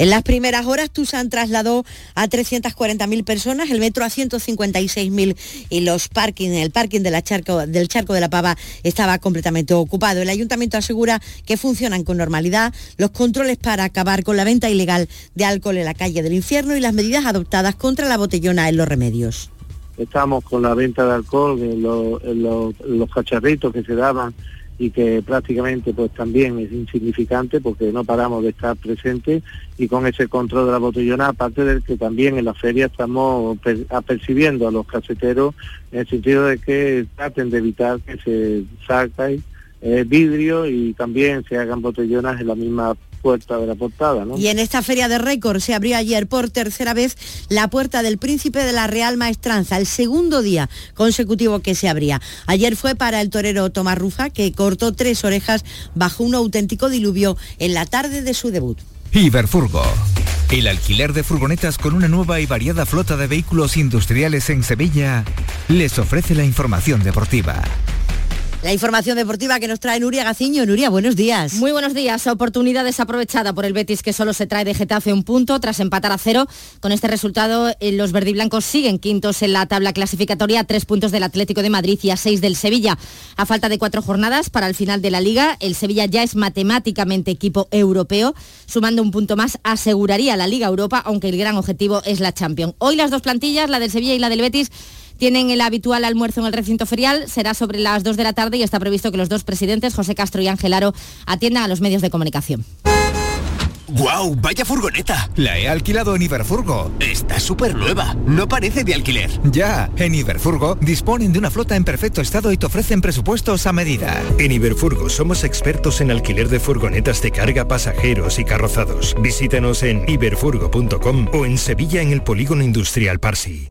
En las primeras horas Tusan trasladó a 340.000 personas, el metro a 156.000 y los parking, el parking de la charco, del Charco de la Pava estaba completamente ocupado. El ayuntamiento asegura que funcionan con normalidad los controles para acabar con la venta ilegal de alcohol en la calle del infierno y las medidas adoptadas contra la botellona en los remedios. Estamos con la venta de alcohol los cacharritos que se daban y que prácticamente pues también es insignificante porque no paramos de estar presentes y con ese control de la botellona, aparte del que también en la feria estamos apercibiendo a los caseteros en el sentido de que traten de evitar que se saque eh, vidrio y también se hagan botellonas en la misma puerta de la portada. ¿no? Y en esta feria de récord se abrió ayer por tercera vez la puerta del Príncipe de la Real Maestranza, el segundo día consecutivo que se abría. Ayer fue para el torero Tomás Rufa, que cortó tres orejas bajo un auténtico diluvio en la tarde de su debut. Iberfurgo. El alquiler de furgonetas con una nueva y variada flota de vehículos industriales en Sevilla les ofrece la información deportiva. La información deportiva que nos trae Nuria Gaciño. Nuria, buenos días. Muy buenos días. Oportunidad desaprovechada por el Betis que solo se trae de Getafe un punto tras empatar a cero. Con este resultado, eh, los verdiblancos siguen quintos en la tabla clasificatoria, tres puntos del Atlético de Madrid y a seis del Sevilla. A falta de cuatro jornadas para el final de la liga, el Sevilla ya es matemáticamente equipo europeo. Sumando un punto más, aseguraría la Liga Europa, aunque el gran objetivo es la Champions. Hoy las dos plantillas, la del Sevilla y la del Betis, tienen el habitual almuerzo en el recinto ferial, será sobre las 2 de la tarde y está previsto que los dos presidentes, José Castro y Ángel Aro, atiendan a los medios de comunicación. ¡Guau! ¡Vaya furgoneta! La he alquilado en Iberfurgo. Está súper nueva. No parece de alquiler. Ya, en Iberfurgo disponen de una flota en perfecto estado y te ofrecen presupuestos a medida. En Iberfurgo somos expertos en alquiler de furgonetas de carga, pasajeros y carrozados. Visítanos en iberfurgo.com o en Sevilla en el Polígono Industrial Parsi.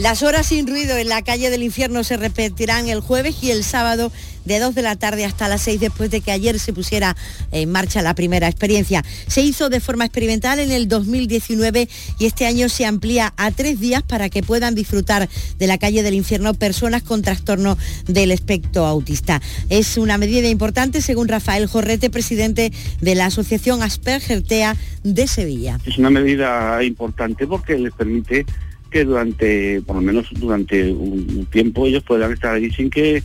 Las horas sin ruido en la calle del infierno se repetirán el jueves y el sábado de 2 de la tarde hasta las 6 después de que ayer se pusiera en marcha la primera experiencia. Se hizo de forma experimental en el 2019 y este año se amplía a tres días para que puedan disfrutar de la calle del infierno personas con trastorno del espectro autista. Es una medida importante según Rafael Jorrete, presidente de la Asociación Asperger TEA de Sevilla. Es una medida importante porque les permite que durante, por lo menos durante un tiempo, ellos puedan estar allí sin que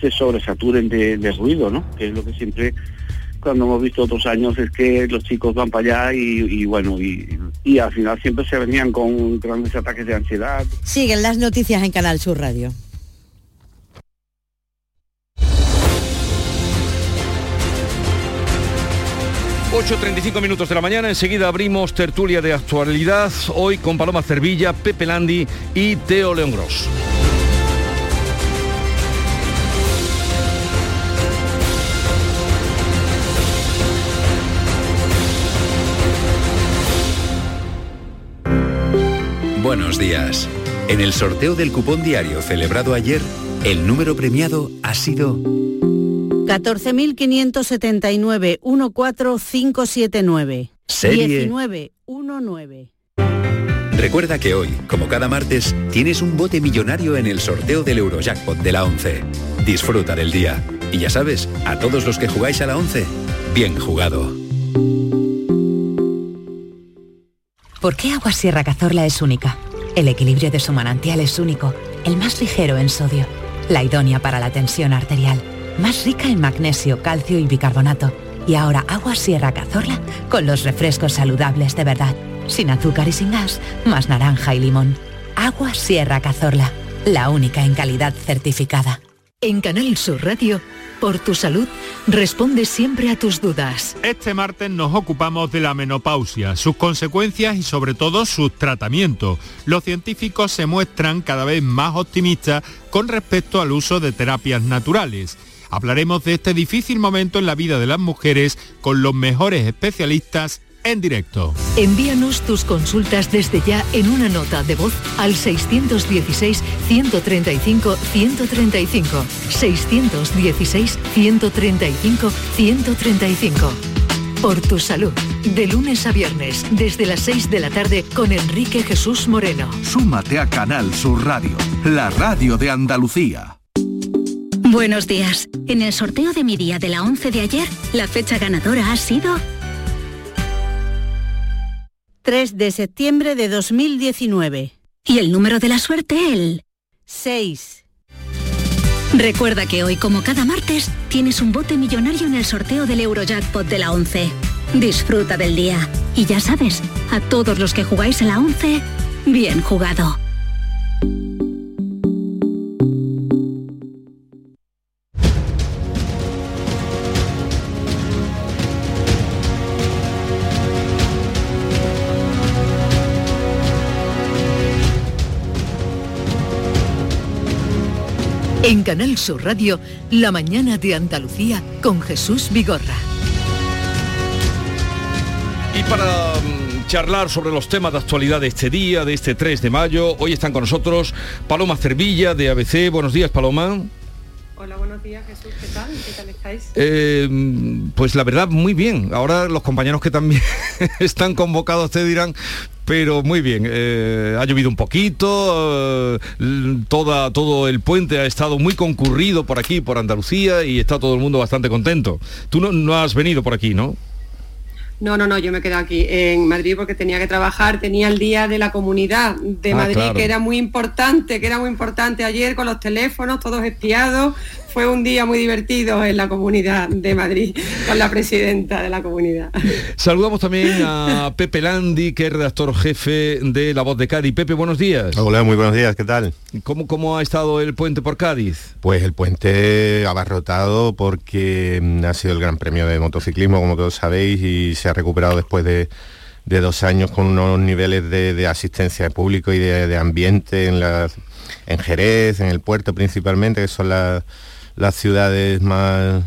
se sobresaturen de, ruido, ¿no? Que es lo que siempre cuando hemos visto otros años es que los chicos van para allá y, bueno, y, al final siempre se venían con grandes ataques de ansiedad. Siguen las noticias en Canal Sur Radio. ...8.35 minutos de la mañana... ...enseguida abrimos tertulia de actualidad... ...hoy con Paloma Cervilla, Pepe Landi y Teo León Gross. Buenos días. En el sorteo del cupón diario celebrado ayer, el número premiado ha sido 14.579 14579. Serie 1919. Recuerda que hoy, como cada martes, tienes un bote millonario en el sorteo del Eurojackpot de la 11. Disfruta del día. Y ya sabes, a todos los que jugáis a la 11, bien jugado. ¿Por qué Agua Sierra Cazorla es única? El equilibrio de su manantial es único, el más ligero en sodio, la idónea para la tensión arterial, más rica en magnesio, calcio y bicarbonato. Y ahora Agua Sierra Cazorla con los refrescos saludables de verdad, sin azúcar y sin gas, más naranja y limón. Agua Sierra Cazorla, la única en calidad certificada. En Canal Sur Radio, por tu salud, responde siempre a tus dudas. Este martes nos ocupamos de la menopausia, sus consecuencias y sobre todo sus tratamientos. Los científicos se muestran cada vez más optimistas con respecto al uso de terapias naturales. Hablaremos de este difícil momento en la vida de las mujeres con los mejores especialistas en directo. Envíanos tus consultas desde ya en una nota de voz al 616-135-135. 616-135-135. Por tu salud, de lunes a viernes, desde las 6 de la tarde con Enrique Jesús Moreno. Súmate a Canal Sur Radio, la radio de Andalucía. Buenos días. En el sorteo de mi día de la 11 de ayer, la fecha ganadora ha sido 3 de septiembre de 2019. Y el número de la suerte, el 6. Recuerda que hoy, como cada martes, tienes un bote millonario en el sorteo del Eurojackpot de la 11. Disfruta del día. Y ya sabes, a todos los que jugáis a la 11, bien jugado. En Canal Sur Radio, La mañana de Andalucía con Jesús Vigorra. Y para mm, charlar sobre los temas de actualidad de este día, de este 3 de mayo, hoy están con nosotros Paloma Cervilla de ABC. Buenos días, Paloma. Hola, buenos días Jesús, ¿qué tal? ¿Qué tal estáis? Eh, pues la verdad, muy bien. Ahora los compañeros que también están convocados te dirán, pero muy bien. Eh, ha llovido un poquito, eh, toda, todo el puente ha estado muy concurrido por aquí, por Andalucía, y está todo el mundo bastante contento. Tú no, no has venido por aquí, ¿no? No, no, no, yo me quedo aquí en Madrid porque tenía que trabajar, tenía el día de la comunidad de Ah, Madrid, claro. que era muy importante, que era muy importante ayer con los teléfonos, todos espiados. Fue un día muy divertido en la comunidad de Madrid, con la presidenta de la comunidad. Saludamos también a Pepe Landi, que es redactor jefe de La Voz de Cádiz. Pepe, buenos días. Hola, muy buenos días, ¿qué tal? ¿Cómo, ¿Cómo ha estado el puente por Cádiz? Pues el puente abarrotado porque mm, ha sido el Gran Premio de motociclismo, como todos sabéis, y se ha recuperado después de, de dos años con unos niveles de, asistencia de público y de, ambiente en, las- en Jerez, en el puerto principalmente, que son las ciudades más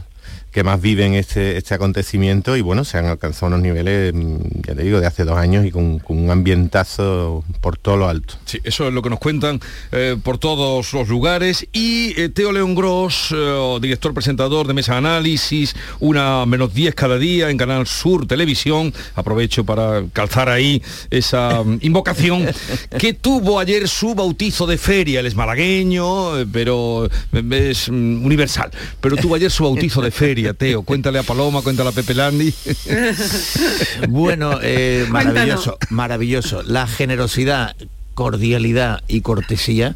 que más viven este, este acontecimiento y bueno, se han alcanzado unos niveles, mm, ya te digo, de hace dos años y con, con un ambientazo por todo lo alto. Sí, eso es lo que nos cuentan eh, por todos los lugares. Y eh, Teo León Gross, eh, director presentador de Mesa Análisis, una menos 10 cada día en Canal Sur Televisión. Aprovecho para calzar ahí esa mm, invocación que tuvo ayer su bautizo de feria. Él es malagueño, pero es mm, universal. Pero tuvo ayer su bautizo de feria, Teo. Cuéntale a Paloma, cuéntale a Pepe Landi. Bueno, eh, maravilloso, maravilloso. La generosidad, cordialidad y cortesía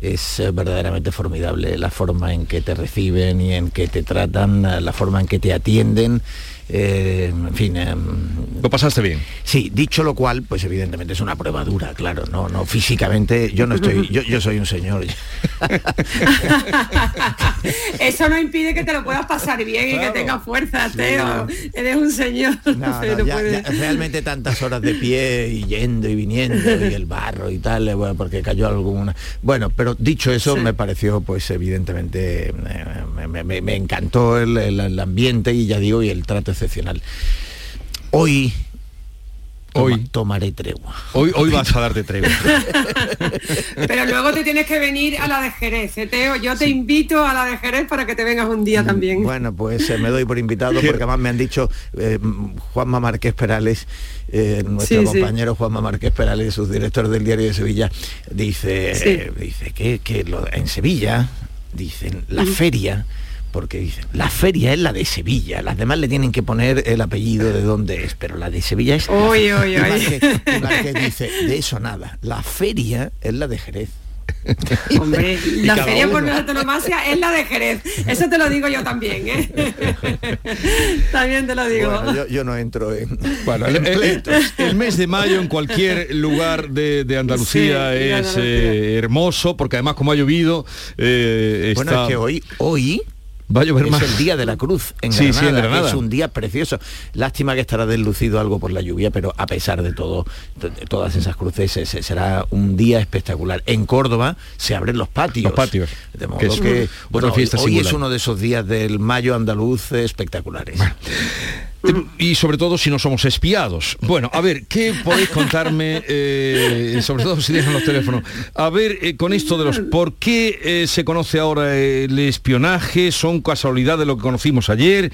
es eh, verdaderamente formidable. La forma en que te reciben y en que te tratan, la forma en que te atienden. Eh, en fin. ¿Lo pasaste bien? Sí, dicho lo cual, pues evidentemente es una prueba dura, claro, no, no, físicamente yo no estoy, yo, yo soy un señor. Eso no impide que te lo puedas pasar bien y que tengas fuerza, Teo. Eres un señor. No, no, pero ya- puedes- ya realmente tantas horas de pie y yendo y viniendo y el barro y tal, eh, bueno, porque cayó alguna. Bueno, pero dicho eso, me pareció, pues evidentemente, eh, me, me- me encantó el, el- el ambiente y ya digo, y el trato excepcional. Hoy, hoy tomaré tregua. Hoy, hoy vas a darte tregua. Pero luego te tienes que venir a la de Jerez, ¿eh, Teo. Yo te invito a la de Jerez para que te vengas un día también. Bueno, pues eh, me doy por invitado porque además me han dicho eh, Juanma Márquez Perales, eh, nuestro Sí, sí. compañero Juanma Márquez Perales, subdirector del diario de Sevilla, dice, Sí. eh, dice que, que lo- en Sevilla, dicen, la feria, porque dicen, la feria es la de Sevilla, las demás le tienen que poner el apellido de dónde es, pero la de Sevilla es... la Márquez dice, de eso nada, la feria es la de Jerez. Hombre, Y la feria por nuestra antonomasia es la de Jerez. Eso te lo digo yo también, ¿eh? también te lo digo. Bueno, yo, yo no entro en... Bueno, el, el- el mes de mayo en cualquier lugar de, de Andalucía Sí, es Andalucía. eh, hermoso porque además como ha llovido eh, Bueno, está- es que hoy, hoy va a llover es más. el día de la cruz en Granada. sí, en Granada. Es un día precioso. Lástima que estará deslucido algo por la lluvia, pero a pesar de todo, de- todas esas cruces, ese será un día espectacular. En Córdoba se abren los patios. Los patios, De modo que es que, otra bueno, hoy, es uno de esos días del mayo andaluz espectaculares. Y sobre todo si no somos espiados. Bueno, a ver, ¿qué podéis contarme, eh, sobre todo si dejan los teléfonos? A ver, eh, con esto de los por qué eh, se conoce ahora el espionaje, son casualidad de lo que conocimos ayer,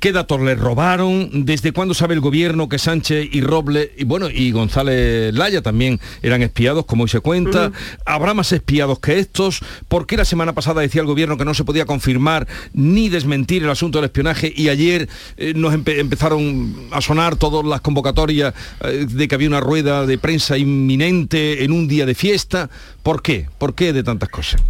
qué datos le robaron, desde cuándo sabe el gobierno que Sánchez y Roble, y bueno, y González Laya también eran espiados, como hoy se cuenta, habrá más espiados que estos, por qué la semana pasada decía el gobierno que no se podía confirmar ni desmentir el asunto del espionaje y ayer nos empe- empezaron a sonar todas las convocatorias eh, de que había una rueda de prensa inminente en un día de fiesta. ¿Por qué? ¿Por qué de tantas cosas?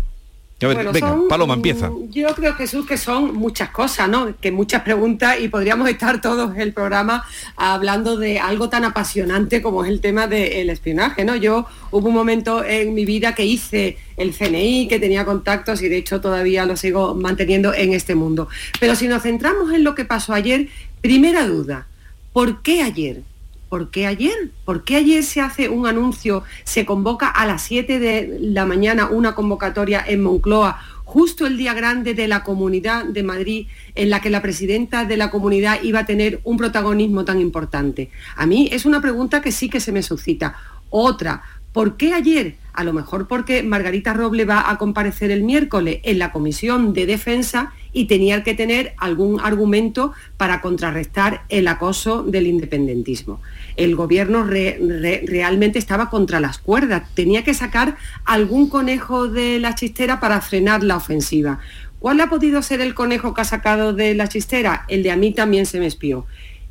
A ver, Bueno, venga, son, Paloma, empieza. Yo creo, Jesús, que son muchas cosas, ¿no? Que muchas preguntas y podríamos estar todos el programa hablando de algo tan apasionante como es el tema del espionaje, ¿no? Yo hubo un momento en mi vida que hice el CNI, que tenía contactos y de hecho todavía lo sigo manteniendo en este mundo. Pero si nos centramos en lo que pasó ayer, primera duda, ¿por qué ayer? ¿Por qué ayer? ¿Por qué ayer se hace un anuncio, se convoca a las 7 de la mañana una convocatoria en Moncloa, justo el día grande de la Comunidad de Madrid, en la que la presidenta de la comunidad iba a tener un protagonismo tan importante? A mí es una pregunta que sí que se me suscita. Otra, ¿por qué ayer? A lo mejor porque Margarita Roble va a comparecer el miércoles en la Comisión de Defensa y tenía que tener algún argumento para contrarrestar el acoso del independentismo. El gobierno re- re- realmente estaba contra las cuerdas, tenía que sacar algún conejo de la chistera para frenar la ofensiva. ¿Cuál ha podido ser el conejo que ha sacado de la chistera? El de a mí también se me espió.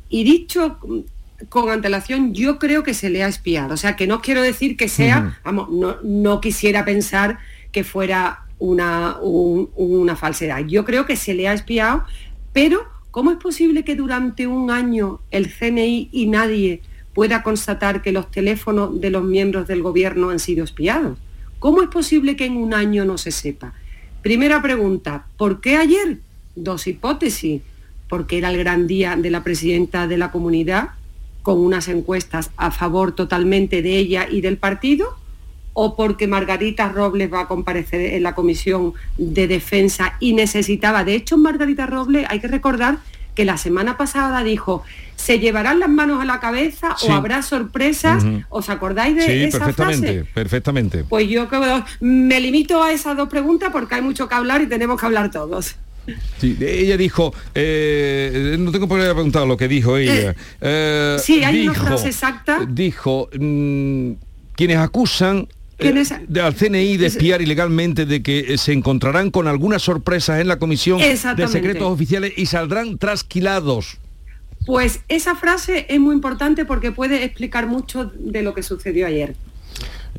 Y dicho con antelación, yo creo que se le ha espiado. O sea, que no quiero decir que sea, vamos, no, no quisiera pensar que fuera una, falsedad. Yo creo que se le ha espiado, pero ¿cómo es posible que durante un año el CNI y nadie pueda constatar que los teléfonos de los miembros del gobierno han sido espiados? ¿Cómo es posible que en un año no se sepa? Primera pregunta, ¿por qué ayer? Dos hipótesis. Porque era el gran día de la presidenta de la comunidad, con unas encuestas a favor totalmente de ella y del partido, o porque Margarita Robles va a comparecer en la Comisión de Defensa y necesitaba, de hecho Margarita Robles, hay que recordar que la semana pasada dijo, se llevarán las manos a la cabeza o habrá sorpresas, ¿os acordáis de sí, esa perfectamente, frase? perfectamente. Pues yo me limito a esas dos preguntas porque hay mucho que hablar y tenemos que hablar todos. Sí, ella dijo, eh, no tengo por qué preguntar lo que dijo ella. Eh, sí, hay dijo, una frase exacta. Dijo, mm, quienes acusan de, al CNI de espiar ilegalmente, de que se encontrarán con algunas sorpresas en la Comisión de Secretos Oficiales y saldrán trasquilados. Pues esa frase es muy importante porque puede explicar mucho de lo que sucedió ayer.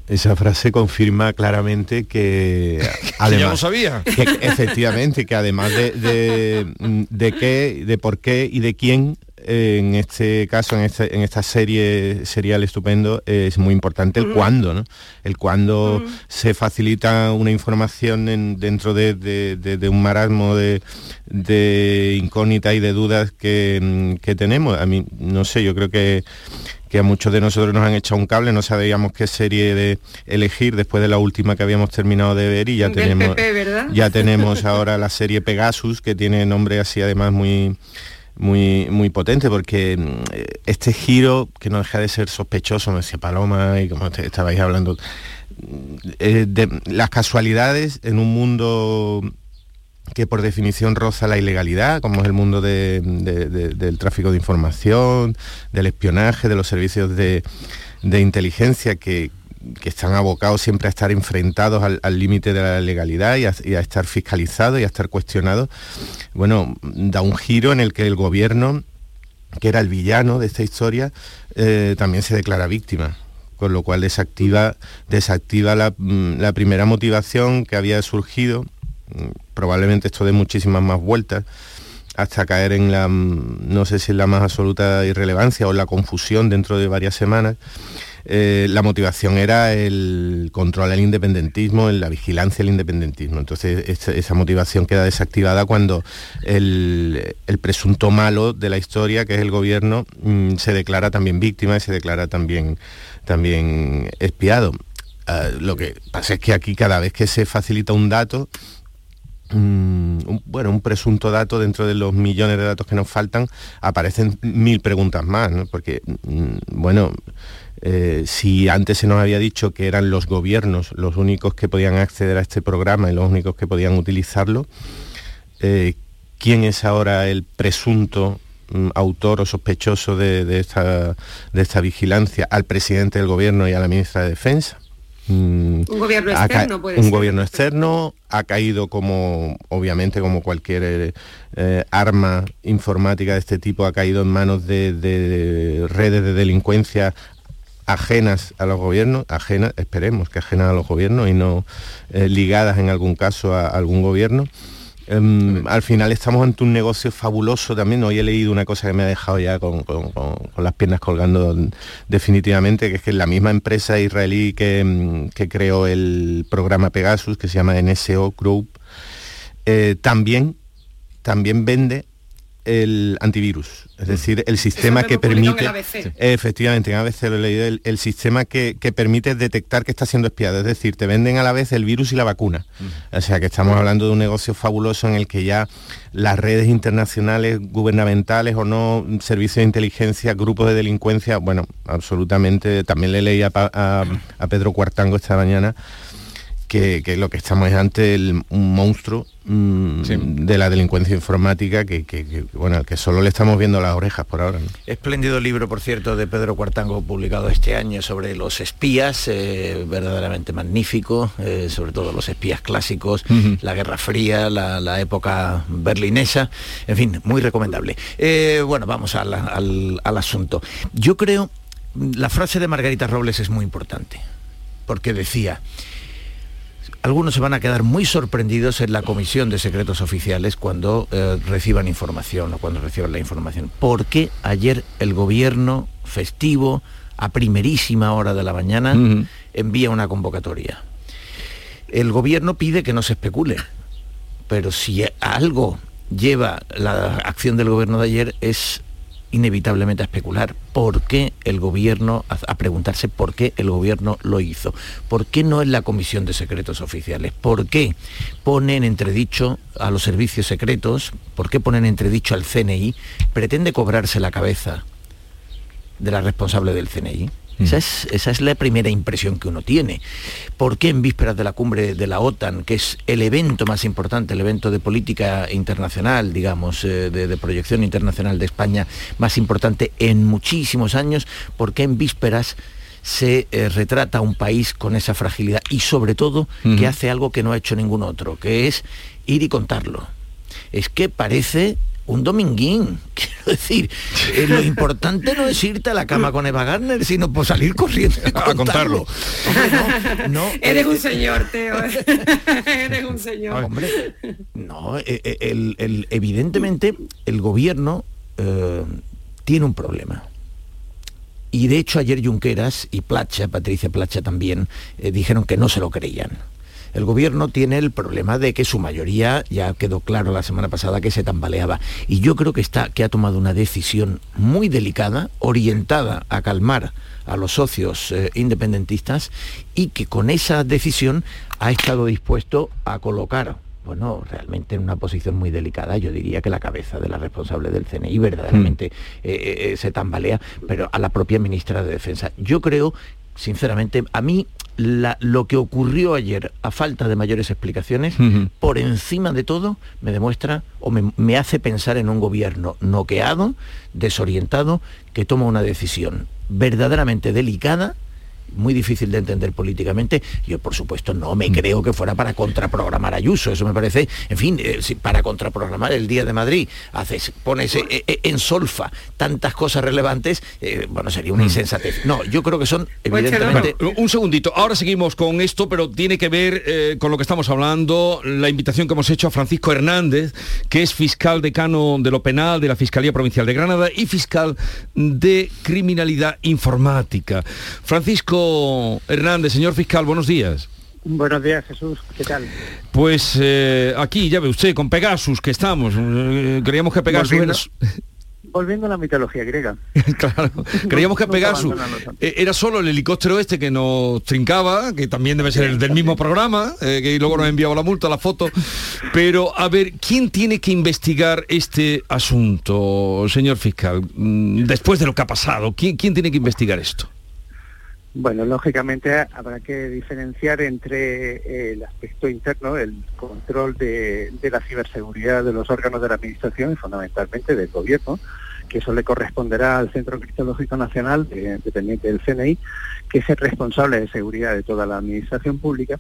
Esa frase confirma claramente que además ya lo sabía. Que, efectivamente que además de, de, de qué, de por qué y de quién en este caso, en, este, en esta serie serial estupendo, es muy importante el cuándo, ¿no? El cuándo se facilita una información dentro de, un marasmo de, de incógnita y de dudas que, que, tenemos. A mí, no sé, yo creo que, que a muchos de nosotros nos han echado un cable, no sabíamos qué serie de elegir después de la última que habíamos terminado de ver y ya tenemos, ya tenemos ahora la serie Pegasus, que tiene nombre así además muy muy, muy potente porque mm, este giro, que no deja de ser sospechoso, me decía Paloma y como estabais hablando, mm, eh, de las casualidades en un mundo que por definición roza la ilegalidad, como es el mundo del tráfico de información, del espionaje, de los servicios de, de inteligencia que, que están abocados siempre a estar enfrentados al límite de la legalidad y a, estar fiscalizados y a estar cuestionados, bueno, da un giro en el que el gobierno, que era el villano de esta historia, eh, también se declara víctima con lo cual desactiva, desactiva la, mm, primera motivación que había surgido, mm, probablemente esto de muchísimas más vueltas, hasta caer en la, mm, no sé si en la más absoluta irrelevancia o la confusión dentro de varias semanas, eh, la motivación era el control al independentismo, la vigilancia al independentismo. Entonces esa, motivación queda desactivada cuando el, presunto malo de la historia, que es el gobierno, mm, se declara también víctima y se declara también, también espiado. Ah, lo que pasa es que aquí cada vez que se facilita un dato, mm, bueno, un presunto dato dentro de los millones de datos que nos faltan, aparecen mil preguntas más, Porque, mm, bueno, eh, si antes se nos había dicho que eran los gobiernos los únicos que podían acceder a este programa y los únicos que podían utilizarlo, eh, ¿quién es ahora el presunto mm, autor o sospechoso de, esta, de esta vigilancia al presidente del gobierno y a la ministra de Defensa? Mm, un gobierno externo puede Un gobierno externo ha caído como, obviamente, como cualquier eh, arma informática de este tipo, ha caído en manos de redes de delincuencia ajenas a los gobiernos, ajenas, esperemos que ajenas a los gobiernos y no eh, ligadas en algún caso a, algún gobierno. Em, al final estamos ante un negocio fabuloso también. Hoy he leído una cosa que me ha dejado ya con, las piernas colgando definitivamente, que es que la misma empresa israelí que, em, creó el programa Pegasus, que se llama NSO Group, eh, también, también vende el antivirus, es decir, el sistema que permite, efectivamente, a veces lo he leído, el, sistema que, permite detectar que está siendo espiado, es decir, te venden a la vez el virus y la vacuna. O sea que estamos hablando de un negocio fabuloso en el que ya las redes internacionales, gubernamentales o no, servicios de inteligencia, grupos de delincuencia, bueno, absolutamente, también le leí a, a Pedro Cuartango esta mañana, que, lo que estamos es ante un monstruo mm, de la delincuencia informática que, bueno, que solo le estamos viendo las orejas por ahora. Espléndido libro, por cierto, de Pedro Cuartango, publicado este año sobre los espías, eh, verdaderamente magnífico, eh, sobre todo los espías clásicos, la Guerra Fría, la, época berlinesa, en fin, muy recomendable. Eh, bueno, vamos al, al asunto. Yo creo, la frase de Margarita Robles es muy importante, porque decía, algunos se van a quedar muy sorprendidos en la Comisión de Secretos Oficiales cuando eh, reciban información o cuando reciban la información. ¿Por qué ayer el gobierno festivo, a primerísima hora de la mañana, envía una convocatoria? El gobierno pide que no se especule, pero si algo lleva la acción del gobierno de ayer es inevitablemente a especular por qué el gobierno, a, preguntarse por qué el gobierno lo hizo, por qué no es la Comisión de Secretos Oficiales, por qué ponen entredicho a los servicios secretos, por qué ponen entredicho al CNI, pretende cobrarse la cabeza de la responsable del CNI. Mm. Esa es, la primera impresión que uno tiene. ¿Por qué en vísperas de la cumbre de la OTAN, que es el evento más importante, el evento de política internacional, digamos, eh, de, proyección internacional de España más importante en muchísimos años, por qué en vísperas se eh, retrata a un país con esa fragilidad y sobre todo que hace algo que no ha hecho ningún otro, que es ir y contarlo? Es que parece un dominguín. Quiero decir, eh, lo importante no es irte a la cama con Eva Garner, sino por salir corriendo a contarlo. no, Eres un eh, señor, Teo. Eres un señor. Hombre, no, eh, el, evidentemente el gobierno tiene un problema. Y de hecho ayer Junqueras y Placha, Patricia Placha también, dijeron que no se lo creían el gobierno tiene el problema de que su mayoría, ya quedó claro la semana pasada que se tambaleaba. Y yo creo que, está, que ha tomado una decisión muy delicada, orientada a calmar a los socios eh, independentistas y que con esa decisión ha estado dispuesto a colocar bueno, realmente en una posición muy delicada, yo diría que la cabeza de la responsable del CNI verdaderamente mm. eh, eh, se tambalea, pero a la propia ministra de Defensa. Yo creo, sinceramente, a mí lo que ocurrió ayer, a falta de mayores explicaciones, por encima de todo, me demuestra o me, hace pensar en un gobierno noqueado, desorientado, que toma una decisión verdaderamente delicada muy difícil de entender políticamente. Yo, por supuesto, no me mm. creo que fuera para contraprogramar a Ayuso. Eso me parece, en fin, eh, para contraprogramar el Día de Madrid, haces, pones eh, eh, en solfa tantas cosas relevantes, bueno, sería una mm. insensatez. No, yo creo que son pues evidentemente... un segundito, ahora seguimos con esto, pero tiene que ver con lo que estamos hablando, la invitación que hemos hecho a Francisco Hernández, que es fiscal decano de lo penal de la Fiscalía Provincial de Granada y fiscal de criminalidad informática. Francisco, Hernández, señor fiscal, buenos días. Buenos días, Jesús. ¿Qué tal? Pues eh, aquí, ya ve usted, con Pegasus que estamos. Eh, creíamos que Pegasus... Volviendo, a la mitología griega. claro, creíamos que Pegasus eh, era solo el helicóptero este que nos trincaba, que también debe ser el del mismo programa, que luego nos enviaba la multa, la foto. Pero, a ver, ¿quién tiene que investigar este asunto, señor fiscal? Mm, después de lo que ha pasado, ¿quién, quién tiene que investigar esto? Bueno, lógicamente habrá que diferenciar entre eh, el aspecto interno, el control de, la ciberseguridad de los órganos de la Administración y fundamentalmente del Gobierno, que eso le corresponderá al Centro Cristológico Nacional, dependiente del CNI, que es el responsable de seguridad de toda la Administración Pública,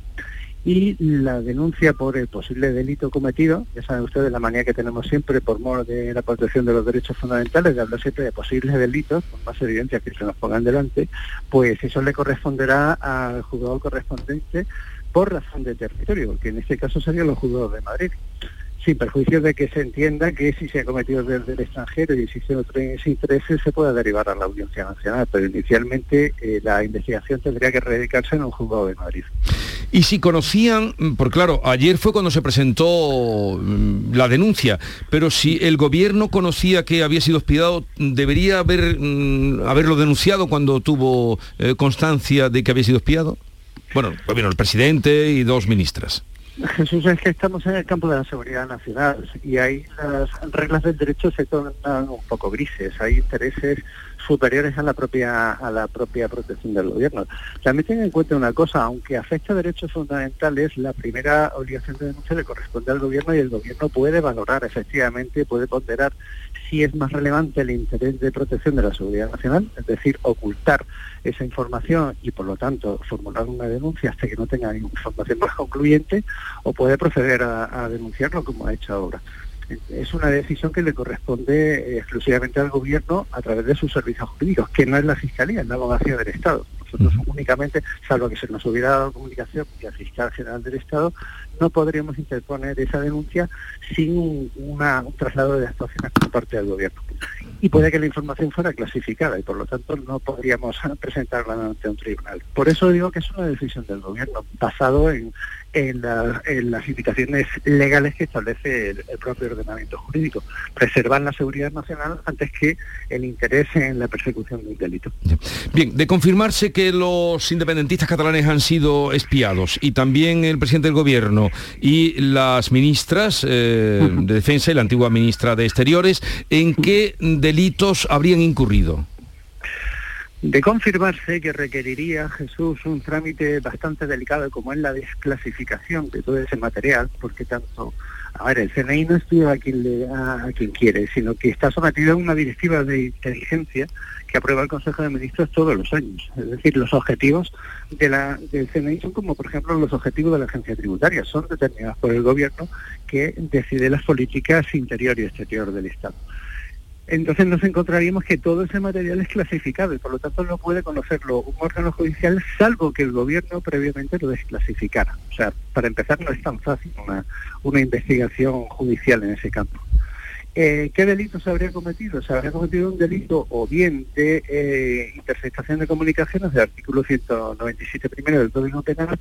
y la denuncia por el posible delito cometido, ya saben ustedes la manía que tenemos siempre por modo de la protección de los derechos fundamentales, de hablar siempre de posibles delitos, con más evidencia que se nos pongan delante, pues eso le corresponderá al juzgado correspondiente por razón de territorio, que en este caso serían los juzgados de Madrid sin perjuicio de que se entienda que si se ha cometido desde el extranjero y existen otros intereses se pueda derivar a la Audiencia Nacional, pero inicialmente eh, la investigación tendría que radicarse en un juzgado de Madrid. Y si conocían, mm, por claro, ayer fue cuando se presentó mm, la denuncia, pero si el gobierno conocía que había sido espiado, ¿debería haber, mm, haberlo denunciado cuando tuvo eh, constancia de que había sido espiado? Bueno, pues vino el presidente y dos ministras. Jesús, es que estamos en el campo de la seguridad nacional y ahí las reglas del derecho se tornan un poco grises. Hay intereses superiores a la propia a la propia protección del gobierno. También tengan en cuenta una cosa, aunque afecta a derechos fundamentales, la primera obligación de denuncia le corresponde al gobierno y el gobierno puede valorar, efectivamente, puede ponderar si es más relevante el interés de protección de la seguridad nacional, es decir, ocultar esa información y por lo tanto formular una denuncia hasta que no tenga información más concluyente o puede proceder a, a denunciarlo como ha hecho ahora es una decisión que le corresponde eh, exclusivamente al gobierno a través de sus servicios jurídicos, que no es la Fiscalía, es la Abogacía del Estado. Nosotros únicamente, salvo que se nos hubiera dado comunicación y al fiscal general del Estado, no podríamos interponer esa denuncia sin un, un traslado de actuaciones por parte del gobierno. Y puede que la información fuera clasificada y por lo tanto no podríamos presentarla ante un tribunal. Por eso digo que es una decisión del gobierno, basado en, en, las indicaciones legales que establece el, propio ordenamiento jurídico. Preservar la seguridad nacional antes que el interés en la persecución del delito. Bien, de confirmarse que los independentistas catalanes han sido espiados y también el presidente del gobierno y las ministras eh, de defensa y la antigua ministra de Exteriores, ¿en qué delitos habrían incurrido? De confirmarse que requeriría Jesús un trámite bastante delicado como es la desclasificación de todo ese material, porque tanto, a ver, el CNI no estudia a quien, le, a, quien quiere, sino que está sometido a una directiva de inteligencia que aprueba el Consejo de Ministros todos los años. Es decir, los objetivos de la, del CNI son como, por ejemplo, los objetivos de la agencia tributaria, son determinados por el gobierno que decide las políticas interior y exterior del Estado entonces nos encontraríamos que todo ese material es clasificado y por lo tanto no puede conocerlo un órgano judicial salvo que el gobierno previamente lo desclasificara. O sea, para empezar no es tan fácil una, investigación judicial en ese campo. Eh, ¿Qué delito se habría cometido? Se habría cometido un delito o bien de eh, interceptación de comunicaciones del artículo 197 primero del Código Penal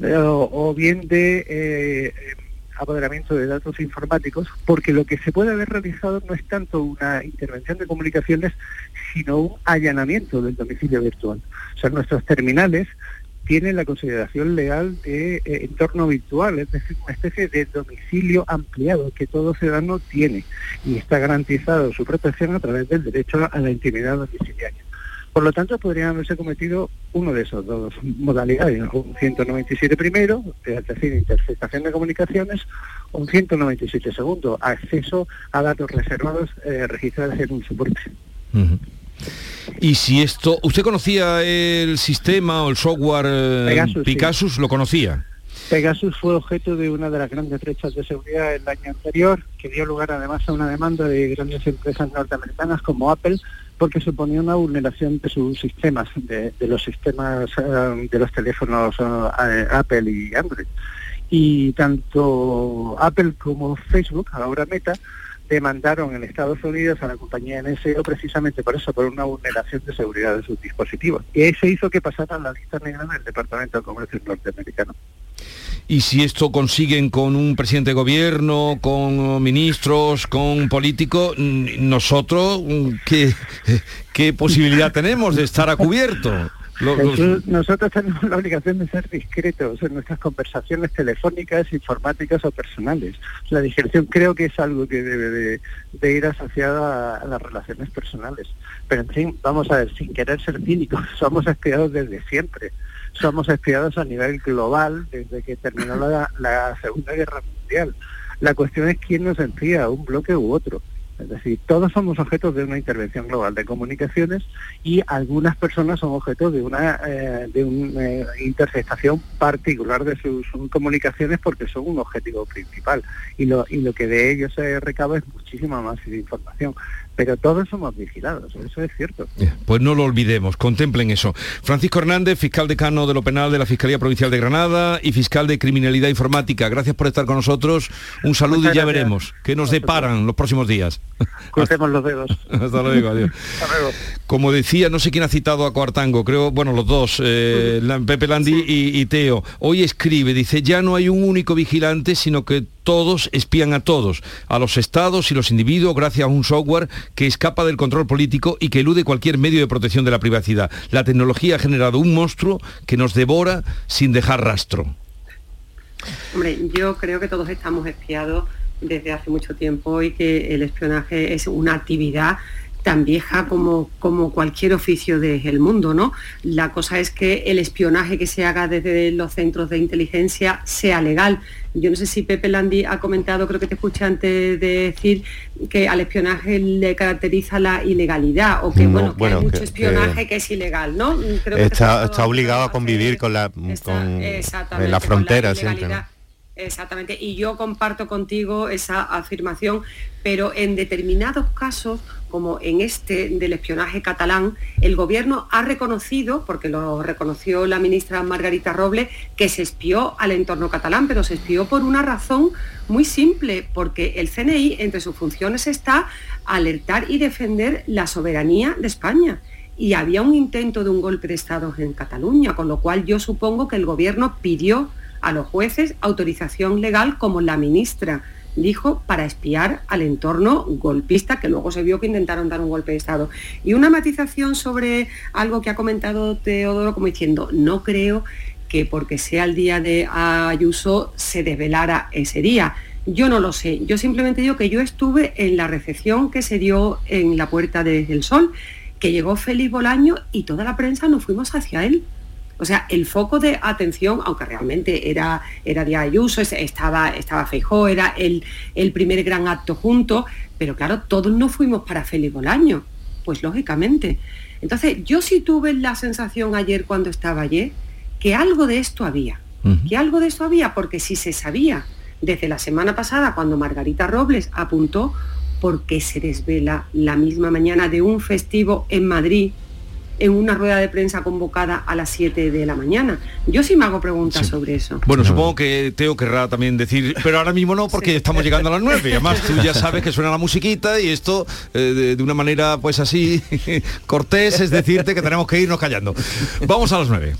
eh, o, bien de apoderamiento de datos informáticos, porque lo que se puede haber realizado no es tanto una intervención de comunicaciones, sino un allanamiento del domicilio virtual. O sea, nuestros terminales tienen la consideración legal de eh, entorno virtual, es decir, una especie de domicilio ampliado que todo ciudadano tiene y está garantizado su protección a través del derecho a la intimidad domiciliaria. Por lo tanto, podrían haberse cometido uno de esos dos modalidades, un 197 primero, es decir, interceptación de comunicaciones, un 197 segundo, acceso a datos reservados eh, registrados en un soporte. Y si esto, ¿usted conocía el sistema o el software eh, Pegasus, ¿Lo conocía? Pegasus fue objeto de una de las grandes brechas de seguridad el año anterior, que dio lugar además a una demanda de grandes empresas norteamericanas como Apple porque suponía una vulneración de sus sistemas, de, los sistemas eh, de los teléfonos eh, Apple y Android. Y tanto Apple como Facebook, ahora Meta, demandaron en Estados Unidos a la compañía NSO precisamente por eso, por una vulneración de seguridad de sus dispositivos. Y eso hizo que pasara la lista negra del Departamento de Comercio norteamericano. Y si esto consiguen con un presidente de gobierno, con ministros, con políticos, mm, nosotros, mm, ¿qué, qué posibilidad tenemos de estar a cubierto? Nosotros tenemos la obligación de ser discretos en nuestras conversaciones telefónicas, informáticas o personales. La discreción creo que es algo que debe de, ir asociado a, las relaciones personales. Pero en fin, vamos a ver, sin querer ser cínicos, somos espiados desde siempre. Somos espiados a nivel global desde que terminó la, Segunda Guerra Mundial. La cuestión es quién nos enfía, un bloque u otro. Es decir, todos somos objetos de una intervención global de comunicaciones y algunas personas son objetos de una, eh, de una eh, interceptación particular de sus, comunicaciones porque son un objetivo principal y lo, y lo que de ellos se recaba es muchísima más información pero todos somos vigilados, eso es cierto. Pues no lo olvidemos, contemplen eso. Francisco Hernández, fiscal decano de lo penal de la Fiscalía Provincial de Granada y fiscal de Criminalidad Informática. Gracias por estar con nosotros. Un saludo y ya veremos qué nos deparan los próximos días. Crucemos los dedos. Hasta luego, adiós. Hasta luego. Como decía, no sé quién ha citado a Coartango, creo, bueno, los dos, eh, Pepe Landi y Teo. Hoy escribe, dice, ya no hay un único vigilante, sino que todos espían a todos, a los estados y los individuos gracias a un software que escapa del control político y que elude cualquier medio de protección de la privacidad. La tecnología ha generado un monstruo que nos devora sin dejar rastro. Hombre, yo creo que todos estamos espiados desde hace mucho tiempo y que el espionaje es una actividad tan vieja como, como cualquier oficio del mundo, ¿no? La cosa es que el espionaje que se haga desde los centros de inteligencia sea legal. Yo no sé si Pepe Landi ha comentado, creo que te escuché antes de decir que al espionaje le caracteriza la ilegalidad o que, bueno, que hay mucho espionaje que, es ilegal, ¿no? está, está obligado a convivir con la, con, en la frontera siempre. Exactamente, y yo comparto contigo esa afirmación, pero en determinados casos, como en este del espionaje catalán, el gobierno ha reconocido, porque lo reconoció la ministra Margarita Roble, que se espió al entorno catalán, pero se espió por una razón muy simple, porque el CNI entre sus funciones está alertar y defender la soberanía de España. Y había un intento de un golpe de Estado en Cataluña, con lo cual yo supongo que el gobierno pidió a los jueces autorización legal como la ministra dijo para espiar al entorno golpista que luego se vio que intentaron dar un golpe de Estado. Y una matización sobre algo que ha comentado Teodoro como diciendo, no creo que porque sea el día de Ayuso se desvelara ese día. Yo no lo sé, yo simplemente digo que yo estuve en la recepción que se dio en la Puerta del Sol, que llegó Félix Bolaño y toda la prensa nos fuimos hacia él o sea, el foco de atención, aunque realmente era, era de Ayuso, estaba, estaba Feijó, era el, el primer gran acto junto, pero claro, todos no fuimos para Félix Bolaño, pues lógicamente. Entonces, yo sí tuve la sensación ayer cuando estaba ayer que algo de esto había, que algo de esto había, porque si se sabía desde la semana pasada, cuando Margarita Robles apuntó, ¿por qué se desvela la misma mañana de un festivo en Madrid en una rueda de prensa convocada a las 7 de la mañana. Yo sí me hago preguntas sobre eso. Bueno, supongo que Teo querrá también decir, pero ahora mismo no, porque estamos llegando a las 9. Y además tú ya sabes que suena la musiquita y esto eh, de, una manera pues así cortés es decirte que tenemos que irnos callando. Vamos a las 9.